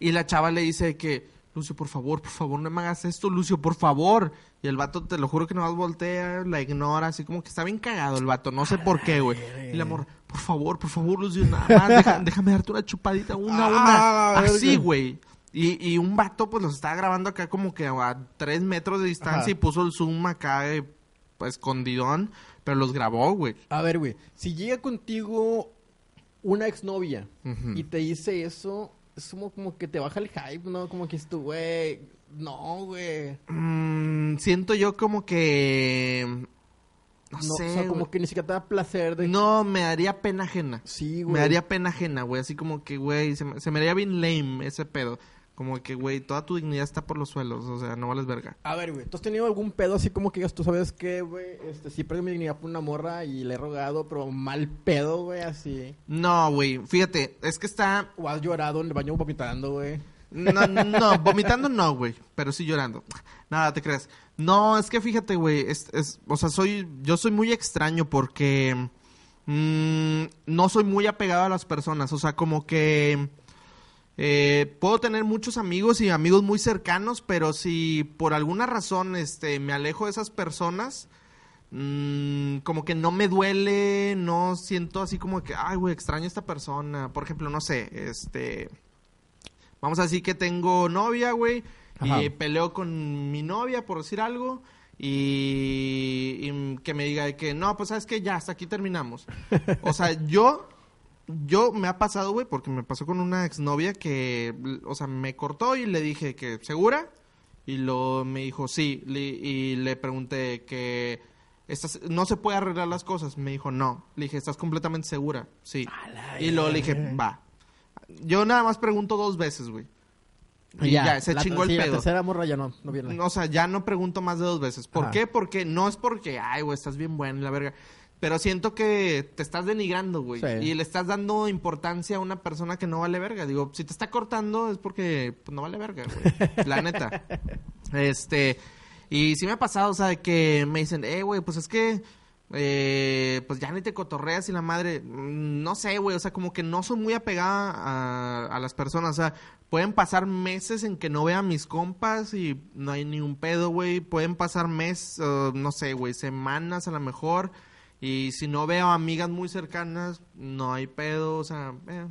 Y la chava le dice que, Lucio, por favor, por favor, no me hagas esto, Lucio, por favor. Y el vato, te lo juro que nomás voltea, la ignora, así como que está bien cagado el vato, no sé por qué, güey. Y la morra, por favor, por favor, Lucio, nada más, deja- (laughs) déjame darte una chupadita, una, Ah, una. Así, güey. Y, y un vato, pues, los estaba grabando acá como que a tres metros de distancia Ajá. y puso el zoom acá, eh, pues, escondidón, pero los grabó, güey. A ver, güey. Si llega contigo una exnovia y te dice eso, es como, como que te baja el hype, ¿no? Como que es tu, güey. No, güey. Mm, siento yo como que... No, No, sé, o sea, como güey. que ni siquiera te da placer de... No, me daría pena ajena. Sí, güey. Me daría pena ajena, güey. Así como que, güey, se me, se me haría bien lame ese pedo. Como que, güey, toda tu dignidad está por los suelos. O sea, no vales verga. A ver, güey, ¿tú has tenido algún pedo así como que digas, tú sabes qué, güey? Este, sí perdí mi dignidad por una morra y le he rogado, pero mal pedo, güey, así. No, güey. Fíjate, es que está... O has llorado en el baño vomitando, güey. No, no, vomitando no, güey, pero sí llorando. Nada, te creas. No, es que fíjate, güey, es, es, o sea, soy, yo soy muy extraño porque mm, no soy muy apegado a las personas, o sea, como que eh, puedo tener muchos amigos y amigos muy cercanos, pero si por alguna razón, este, me alejo de esas personas, mm, como que no me duele, no siento así como que, ay, güey, extraño a esta persona. Por ejemplo, no sé, este, Vamos a decir que tengo novia, güey, y peleo con mi novia, por decir algo, y, y que me diga de que, no, pues sabes que ya, hasta aquí terminamos. (laughs) o sea, yo, yo me ha pasado, güey, porque me pasó con una exnovia que, o sea, me cortó y le dije que, ¿segura? Y lo me dijo, sí, le- y le pregunté que, estás, no se puede arreglar las cosas. Me dijo, no. Le dije, ¿estás completamente segura? Sí. Y luego le dije, va. Yo nada más pregunto dos veces, güey. Y ya, se la- chingó el sí, La pedo. tercera morra ya no, no viene. O sea, ya no pregunto más de dos veces. ¿Por Ajá. qué? Porque no es porque, ay, güey, estás bien bueno y la verga. Pero siento que te estás denigrando, güey. Sí. Y le estás dando importancia a una persona que no vale verga. Digo, si te está cortando es porque pues, no vale verga, güey. (laughs) La neta. Este. Y sí me ha pasado, o sea, de que me dicen, eh, güey, pues es que. eh, pues ya ni te cotorreas y la madre. mm, No sé, güey. O sea, como que no soy muy apegada a, a las personas. O sea, pueden pasar meses en que no vea a mis compas y no hay ni un pedo, güey. Pueden pasar meses, no sé, güey, semanas a lo mejor. Y si no veo amigas muy cercanas, no hay pedo, o sea, eh.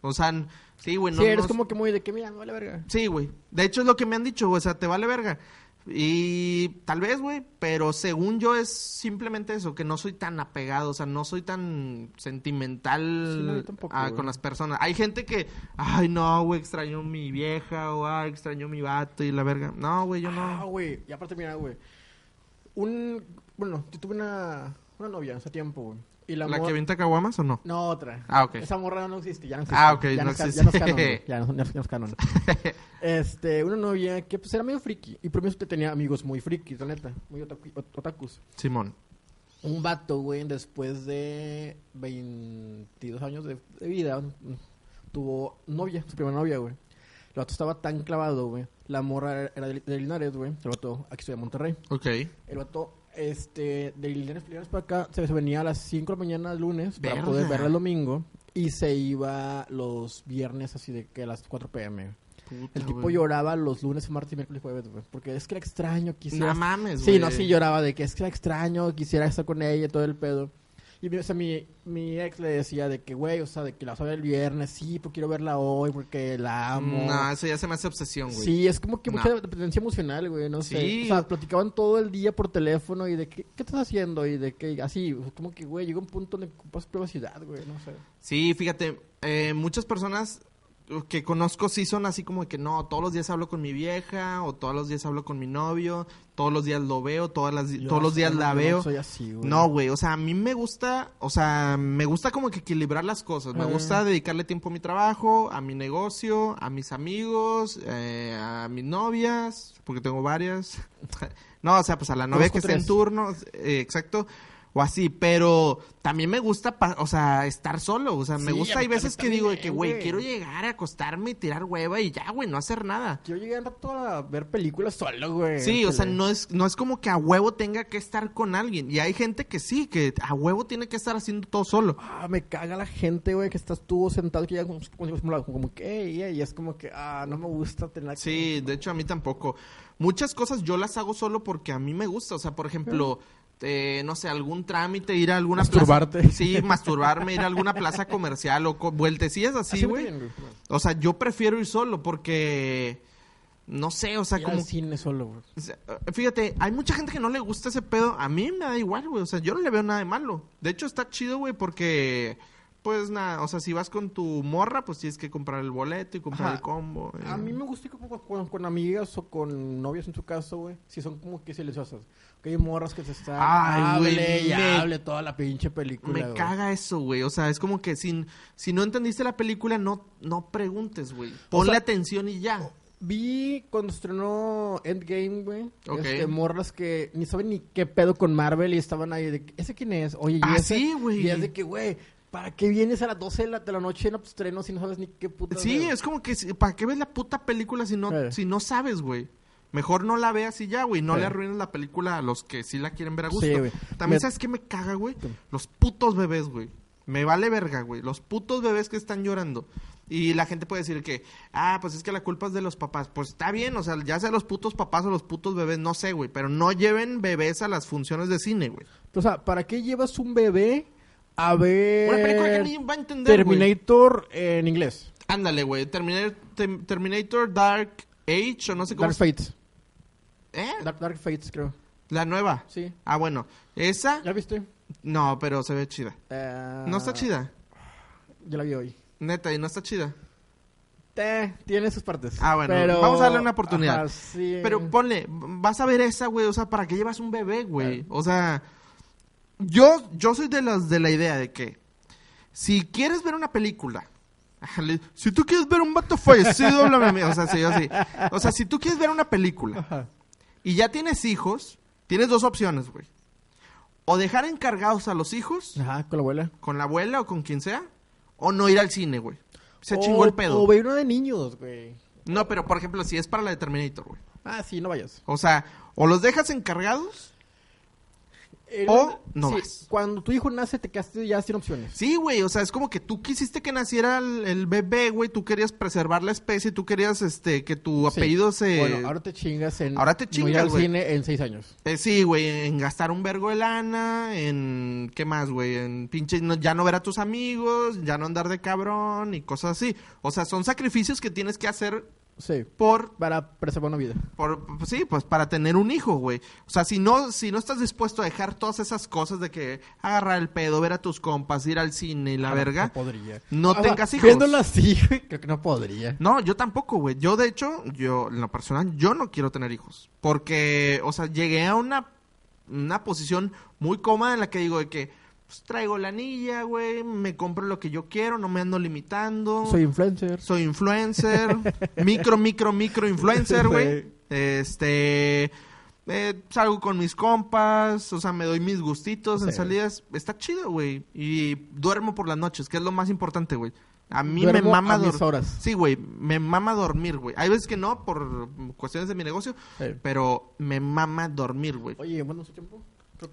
o sea, sí, güey, no, sí, eres no- como que muy de que, mira, me vale verga. Sí, güey. De hecho es lo que me han dicho, güey, o sea, te vale verga. Y tal vez, güey, pero según yo es simplemente eso, que no soy tan apegado, o sea, no soy tan sentimental Sí, tampoco, ah, con las personas. Hay gente que, ay, no, güey, extraño mi vieja o ay, extraño mi vato y la verga. No, güey, yo Ah, no. güey, y aparte, mira, güey. Un. Bueno, yo tuve una, una novia hace tiempo, güey. Y la, ¿La que avienta caguamas o no? No, otra. Ah, ok. Esa morra no existe, ya no existe. Ah, ok, ya no existe. Ya no es canon, ya no, ya no es canon. Este, una novia que pues era medio friki. Y por mí usted tenía amigos muy frikis, la neta. Muy otaku- ot- otakus. Simón. Un vato, güey, después de 22 años de, de vida, mm, tuvo novia, su primera novia, güey. El vato estaba tan clavado, güey. La morra era de, de Linares, güey. El vato aquí estoy en Monterrey. Ok. El vato, este, de Linares, Linares para acá, se, venía a las 5 de la mañana lunes para poder verla el domingo. Y se iba los viernes así de que a las 4 pm. Puta, El tipo lloraba los lunes, martes miércoles y jueves. Porque es que era extraño, quisiera... No mames, Sí, no, sí lloraba de que es que era extraño, quisiera estar con ella y todo el pedo. Y mi- o sea, mi, mi ex le decía de que, güey, o sea, de que la vas a ver el viernes, sí, porque quiero verla hoy, porque la amo. No, eso ya se me hace obsesión, güey. Sí, es como que No. mucha dependencia emocional, güey, no sé. Sí. O sea, platicaban todo el día por teléfono y de que, ¿qué estás haciendo? Y de que, así, como que, güey, llega un punto donde ocupas privacidad, güey, no sé. Sí, fíjate, eh, muchas personas que conozco sí son así como de que no, todos los días hablo con mi vieja o todos los días hablo con mi novio, todos los días lo veo, todas las, Yo todos los días no- la veo. No soy así, güey. No, güey, o sea, a mí me gusta, o sea, me gusta como que equilibrar las cosas. Me Ah. gusta dedicarle tiempo a mi trabajo, a mi negocio, a mis amigos, eh, a mis novias, porque tengo varias. (laughs) no, o sea, pues a la novia que está en turno, eh, exacto. O así, pero también me gusta, pa- o sea, estar solo. O sea, me gusta, hay veces que digo de que, güey, quiero llegar a acostarme y tirar hueva y ya, güey, no hacer nada. Yo llegué un rato a ver películas solo, güey. Sí, o sea, no es, no es como que a huevo tenga que estar con alguien. Y hay gente que sí, que a huevo tiene que estar haciendo todo solo. Ah, me caga la gente, güey, que estás tú sentado que ya como, como, como, como que, y es como que, ah, no me gusta tener que- Sí, de hecho a mí tampoco. Muchas cosas yo las hago solo porque a mí me gusta. O sea, por ejemplo, eh, no sé, algún trámite, ir a alguna Masturbarte. plaza. (laughs) Sí, masturbarme, ir a alguna plaza comercial o co- vueltecillas así, güey. O sea, yo prefiero ir solo porque... No sé, o sea, Ir como... al cine solo, güey. Fíjate, hay mucha gente que no le gusta ese pedo. A mí me da igual, güey. O sea, yo no le veo nada de malo. De hecho, está chido, güey, porque... Pues nada, o sea, si vas con tu morra, pues tienes que comprar el boleto y comprar Ajá. el combo. eh. A mí me gusta ir con, con- con amigas o con novias en su caso, güey. Si son como que silenciosas. Que hay morras que se están... Ay, güey, y me- hable toda la pinche película, Me güey. caga eso, güey. O sea, es como que sin, si no entendiste la película, no, no preguntes, güey. Ponle sea- atención y ya. Vi cuando estrenó Endgame, güey. Este, morras que ni saben ni qué pedo con Marvel y estaban ahí de... ¿Ese quién es? Oye, ¿y Ah, ese? sí, güey. Y es de que, güey... ¿Para qué vienes a las 12 de la, de la noche en estreno si no sabes ni qué puta... Sí, es como que, ¿para qué ves la puta película si no, Eh. si no sabes, güey? Mejor no la veas y ya, güey. No Eh. le arruines la película a los que sí la quieren ver a gusto. Sí. También, Me- ¿sabes qué me caga, güey? Los putos bebés, güey. Me vale verga, güey. Los putos bebés que están llorando. Y la gente puede decir que, ah, pues es que la culpa es de los papás. Pues está bien, o sea, ya sea los putos papás o los putos bebés, no sé, güey. Pero no lleven bebés a las funciones de cine, güey. O sea, ¿para qué llevas un bebé a ver... Una película que ni va a entender. Terminator en inglés. Ándale, güey. Terminator, Tem- Terminator Dark Age o no sé cómo Dark se- Fates. ¿Eh? Dark, Dark Fates, creo. La nueva. Sí. Ah, bueno. Esa, ¿Ya viste? no, pero se ve chida. Eh, No está chida. Yo la vi hoy. Neta, y no está chida. Te, tiene sus partes. Ah, bueno, Pero- vamos a darle una oportunidad. Ajá, sí. Pero ponle, vas a ver esa, güey. O sea, ¿para qué llevas un bebé, güey? O sea, yo, yo soy de las de la idea de que si quieres ver una película, si tú quieres ver un vato fallecido, (laughs) háblame a mí. O sea, sí, yo sí. O sea, si tú quieres ver una película Ajá. y ya tienes hijos, tienes dos opciones, güey. O dejar encargados a los hijos Ajá, con la abuela. con la abuela o con quien sea, o no ir al cine, güey. Se O- chingó el pedo. O ve uno de niños, güey. No, pero por ejemplo, si es para la de Terminator, güey. Ah, sí, no vayas. O sea, o los dejas encargados. El- O no sí, vas. Cuando tu hijo nace, te quedaste ya sin opciones. Sí, güey, o sea, es como que tú quisiste que naciera el, el bebé, güey, tú querías preservar la especie, tú querías este que tu Sí. apellido se Bueno, ahora te chingas en. Ahora te no ir chingas, al cine en seis años. Eh, sí, güey, en gastar un vergo de lana, en ¿qué más, güey? En pinche no- ya no ver a tus amigos, ya no andar de cabrón y cosas así. O sea, son sacrificios que tienes que hacer Sí. por Para preservar una vida. Por, sí, pues para tener un hijo, güey. O sea, si no, si no estás dispuesto a dejar todas esas cosas de que agarrar el pedo, ver a tus compas, ir al cine y la Ah, verga, No podría. no tengas hijos. Viéndolo así, (laughs) creo que no podría. No, yo tampoco, güey. Yo, de hecho, yo, en lo personal, yo no quiero tener hijos. Porque, o sea, llegué a una, una posición muy cómoda en la que digo de que pues, traigo la anilla, güey, me compro lo que yo quiero, no me ando limitando. Soy influencer. Soy influencer, (laughs) micro, micro, micro influencer, güey. Este, eh, salgo con mis compas, o sea, me doy mis gustitos en salidas. Está chido, güey. Y duermo por las noches, que es lo más importante, güey. A mí Duermo me mama a mis dor- horas. Sí, güey, me mama dormir, güey. Hay veces que no por cuestiones de mi negocio, Sí. pero me mama dormir, güey. Oye, bueno, ¿su tiempo?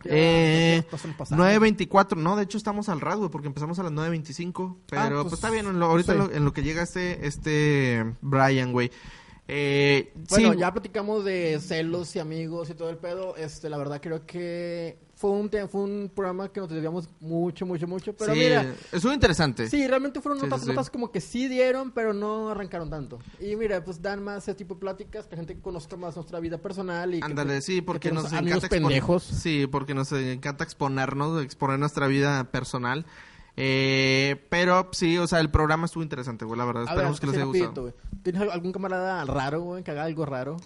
Eh, ya pasan pasando. 9.24, no, de hecho estamos al ras, güey, porque empezamos a las 9.25. Pero Ah, pues, pues, está bien, en lo- ahorita sí. en, lo, en lo que llega este, este Brian, güey. Eh, Bueno, sí, ya platicamos de celos y amigos y todo el pedo. Este, la verdad creo que fue un fue un programa que nos desviamos mucho, mucho, mucho. Pero sí, mira, estuvo interesante. sí, realmente fueron Sí, notas, sí, notas como que sí dieron, pero no arrancaron tanto. Y mira, pues dan más ese tipo de pláticas, que la gente conozca más nuestra vida personal y que- Ándale, sí, que porque nos amigos encanta pendejos. Sí, porque nos encanta exponernos, exponer nuestra vida personal. Eh, pero sí, o sea, el programa estuvo interesante, güey, la verdad. A Esperemos ver, que les haya gustado. ¿Tienes algún camarada raro, güey, que haga algo raro?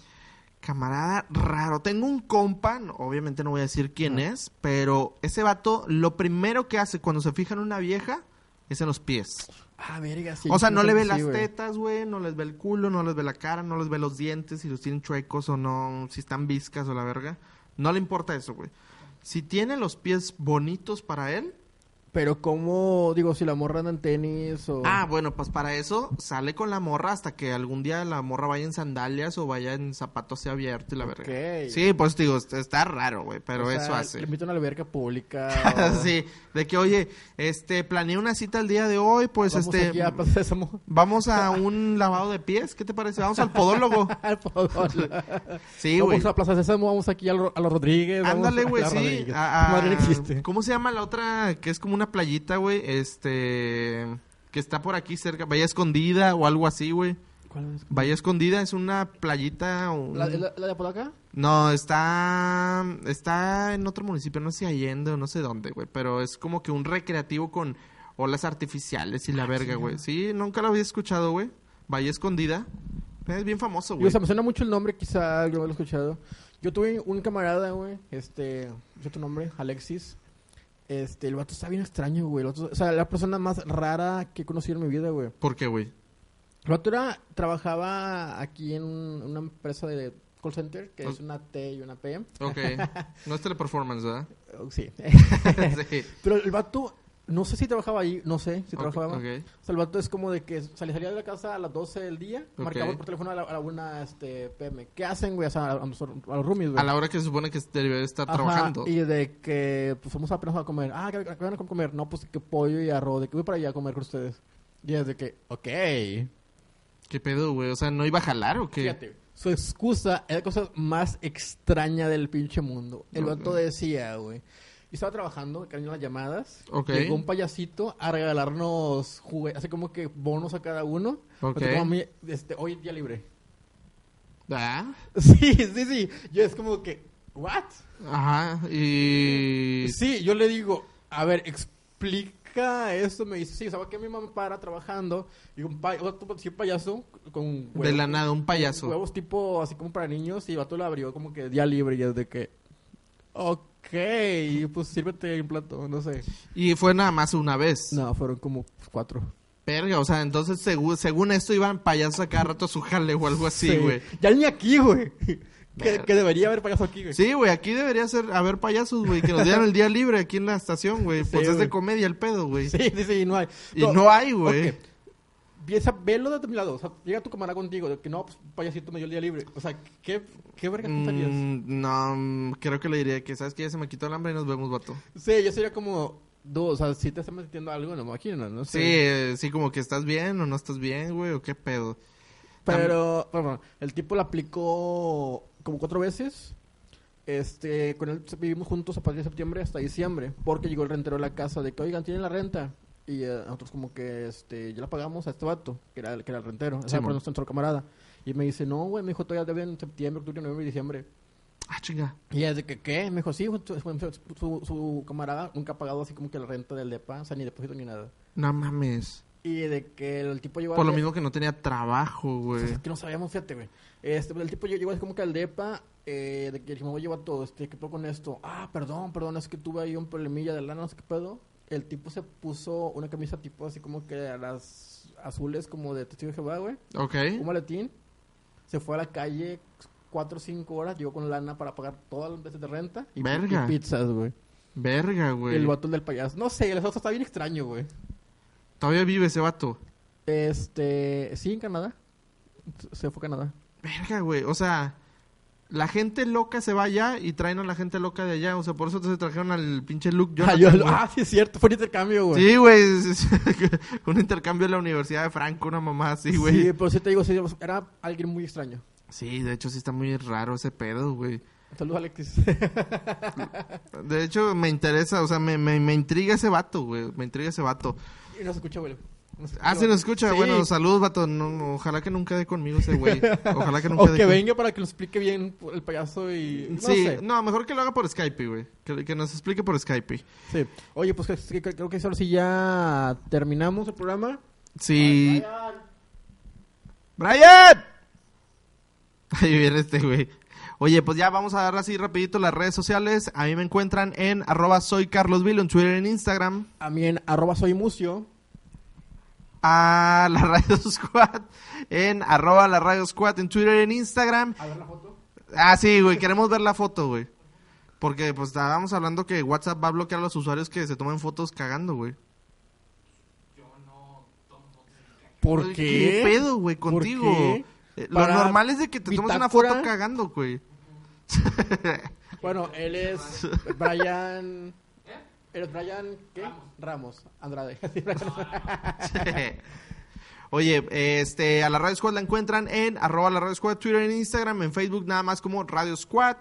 Camarada raro. Tengo un compa, obviamente no voy a decir quién es, pero ese vato lo primero que hace cuando se fija en una vieja es en los pies. Ah, verga, sí. o sea, no le ve sí, las tetas, güey, no les ve el culo, no les ve la cara, no les ve los dientes, si los tienen chuecos o no, si están viscas o la verga. No le importa eso, güey. Si tiene los pies bonitos para él, Pero cómo, digo, si la morra anda en tenis o... Ah, bueno, pues para eso sale con la morra hasta que algún día la morra vaya en sandalias o vaya en zapatos así abierto y la verga. Sí, pues digo, está- raro, güey, pero O sea, eso Le hace. invito a una alberca pública. (laughs) o- sí, de que, oye, este, planeé una cita el día de hoy, pues Vamos este, aquí a vamos a (laughs) un lavado de pies, ¿qué te parece? Vamos al podólogo. (laughs) Al podólogo. Sí, güey. Vamos a Plaza Sésamo, vamos aquí a, lo- a los Rodríguez. Ándale, güey, sí. A- a- Madre, no existe. ¿Cómo se llama la otra que es como una playita, güey? Este, que está por aquí cerca, Bahía Escondida o algo así, güey. ¿Cuál es? Bahía Escondida es una playita. un- ¿La, la, la de Apodaca? No, está está en otro municipio, no sé Allende o no sé dónde, güey, pero es como que un recreativo con olas artificiales y la verga, güey. Sí, nunca lo había escuchado, güey. Bahía Escondida. Es bien famoso, güey. o sea, me suena mucho el nombre, quizá yo lo he escuchado. Yo tuve un camarada, güey, este, ¿qué tu nombre? Alexis. Este, el vato está bien extraño, güey. el vato- o sea, la persona más rara que he conocido en mi vida, güey. ¿Por qué, güey? El vato era, trabajaba aquí en un- una empresa de call center, que es una T y una P. Ok. (laughs) No es teleperformance, ¿verdad? Oh, Sí. (laughs) sí. Pero el vato, no sé si trabajaba ahí, no sé si trabajaba. ok. O sea, el vato es como de que salía, salía de la casa a las 12 del día, Ok. marcaba por teléfono a la, a la 1 este, PM. ¿Qué hacen, güey? O sea, a, a los, roomies, güey. A la hora que se supone que debe estar Ajá, trabajando. Y de que, pues, fuimos apenas a comer. Ah, ¿qué, van a comer? No, pues, que pollo y arroz. De que voy para allá a comer con ustedes. Y es de que, ok. ¿Qué pedo, güey? O sea, ¿no iba a jalar o qué? Fíjate, su excusa es la cosa más extraña del pinche mundo. El vato decía, güey. Yo estaba trabajando, eran las llamadas. Ok. Llegó un payasito a regalarnos juguetes, así como que bonos a cada uno. Ok. Me tocó a mí, este, hoy día libre. Ah, (laughs) Sí, sí, sí. Yo es como que, ¿what? Ajá. Y... Sí, yo le digo, a ver, explica esto. Me dice, sí, ¿sabes que mi mamá para trabajando? Y un, pa sí, un payaso con huevos. De la nada, un payaso. Huevos tipo así como para niños y el vato lo abrió como que día libre y es de que, ok, pues sírvete un plato, no sé. Y fue nada más una vez. No, fueron como cuatro. Verga, o sea, entonces según, según esto iban payasos a cada rato a su jale o algo así, Sí. güey. Ya ni aquí, güey. (laughs) que, debería haber payaso aquí, güey. Sí, güey, aquí debería ser haber payasos, güey, que nos dieran el día libre aquí en la estación, güey. (laughs) Sí, pues es de comedia el pedo, güey. Sí, sí, sí, no hay. Y no hay, güey. Piensa, velo de mi lado. O sea, llega tu camarada contigo, de que no, pues payasito me dio el día libre. O sea, ¿qué, qué verga? Mm, no, mm, creo que le diría que, ¿sabes qué? Ya se me quitó el hambre y nos vemos, vato. Sí, yo sería como, "Du, o sea, si te estás metiendo algo, no me imagino, no Sí, sé. eh, sí, como que estás bien o no estás bien, güey, o qué pedo. Pero, bueno, el tipo la aplicó como cuatro veces. Este, con él vivimos juntos a partir de septiembre hasta diciembre, porque llegó el rentero a la casa de que, oigan, tienen la renta. Y eh, nosotros como que, este, ya la pagamos a este vato, que era, el- que era el rentero, Simón. fue nuestro camarada. Y me dice, no, güey, me dijo, todavía deben en septiembre, octubre, noviembre y diciembre. Ah, chinga. Y es de que, ¿qué? Me dijo, sí, su, su- su- su camarada nunca ha pagado así como que la renta del depa, o sea, ni depósito ni nada. No mames. Y de que el tipo llegó Por lo mismo que no tenía trabajo, güey. Es que no sabíamos, fíjate, güey. Este, el tipo llegó así como que al depa, eh, de que dijimos, voy a llevar todo, este, ¿qué pedo con esto? Ah, perdón, perdón, es que tuve ahí un problemilla de lana, no sé qué pedo. El tipo se puso una camisa tipo así como que a las azules como de testigo de Jehová, güey. Ok. Un maletín. Se fue a la calle cuatro o cinco horas, llegó con lana para pagar todas las veces de renta. Y, Verga. y pizzas, güey. Verga, güey. el vato del payaso. No sé, el vato está bien extraño, güey. Todavía vive ese vato. Este, sí, en Canadá. Se fue a Canadá. Verga, güey. O sea, la gente loca se va allá y traen a la gente loca de allá. O sea, por eso se trajeron al pinche Luke Ah, Jonathan, yo- ah, sí, es cierto, fue un intercambio, güey. Sí, güey. (laughs) un intercambio en la Universidad de Franco, una mamá así, güey. Sí, Sí, pero sí te digo, sí, era alguien muy extraño. de hecho sí está muy raro ese pedo, güey. Saludos, Alexis. (laughs) De hecho, me interesa, o sea, me, me, me intriga ese vato, güey. Me intriga ese vato. y no se escucha, güey. Ah, se nos escucha. Sí. Bueno, saludos, vato. No, ojalá que nunca dé conmigo ese güey. (laughs) Ojalá que nunca O dé que con- venga para que lo explique bien el payaso y... No sí, sé. no, mejor que lo haga por Skype, güey. Que, que nos explique por Skype. Sí. Oye, pues creo que ahora sí ya terminamos el programa. Sí. Brian. ¡Brian! Ahí viene este güey. Oye, pues ya vamos a dar así rapidito las redes sociales. A mí me encuentran en arroba soy Carlos Vilo en Twitter y en Instagram. A mí en arroba soy mucio. A la (laughs) Radio Squad en arroba la Radio Squad en Twitter y en Instagram. A ver la foto. Ah, sí, güey, queremos ver la foto, güey. Porque pues estábamos hablando que WhatsApp va a bloquear a los usuarios que se tomen fotos cagando, güey. ¿Por Oye, qué? ¿Qué pedo, güey, ¿Por contigo? qué? Eh, Lo normal es de que te tomes una bitácora. foto cagando, güey. Bueno, él es (laughs) Brian... ¿Eres Brian qué? Ramos. Andrade. (laughs) Oye, este, a la Radio Squad la encuentran en arroba la Radio Squad, Twitter, en Instagram, en Facebook nada más como Radio Squad.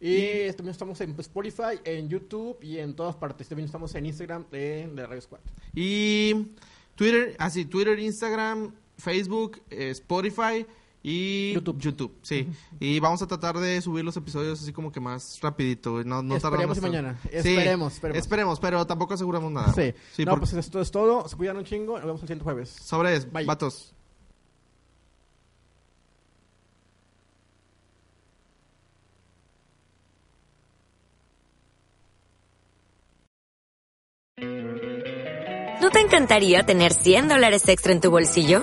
y también estamos en Spotify, en YouTube y en todas partes. También estamos en Instagram de, de Radio Squad. Y Twitter, así, Twitter, Instagram, Facebook, eh, Spotify y YouTube. sí. Y vamos a tratar de subir los episodios así como que más rapidito. No, no Esperemos tardamos y mañana. Sí, Esperemos, esperemos. Esperemos, pero tampoco aseguramos nada. Sí. Sí, no, porque- pues esto es todo. Se cuidan un chingo. Nos vemos el siguiente jueves. Sobres, Bye. vatos. ¿No te encantaría tener 100 dólares extra en tu bolsillo?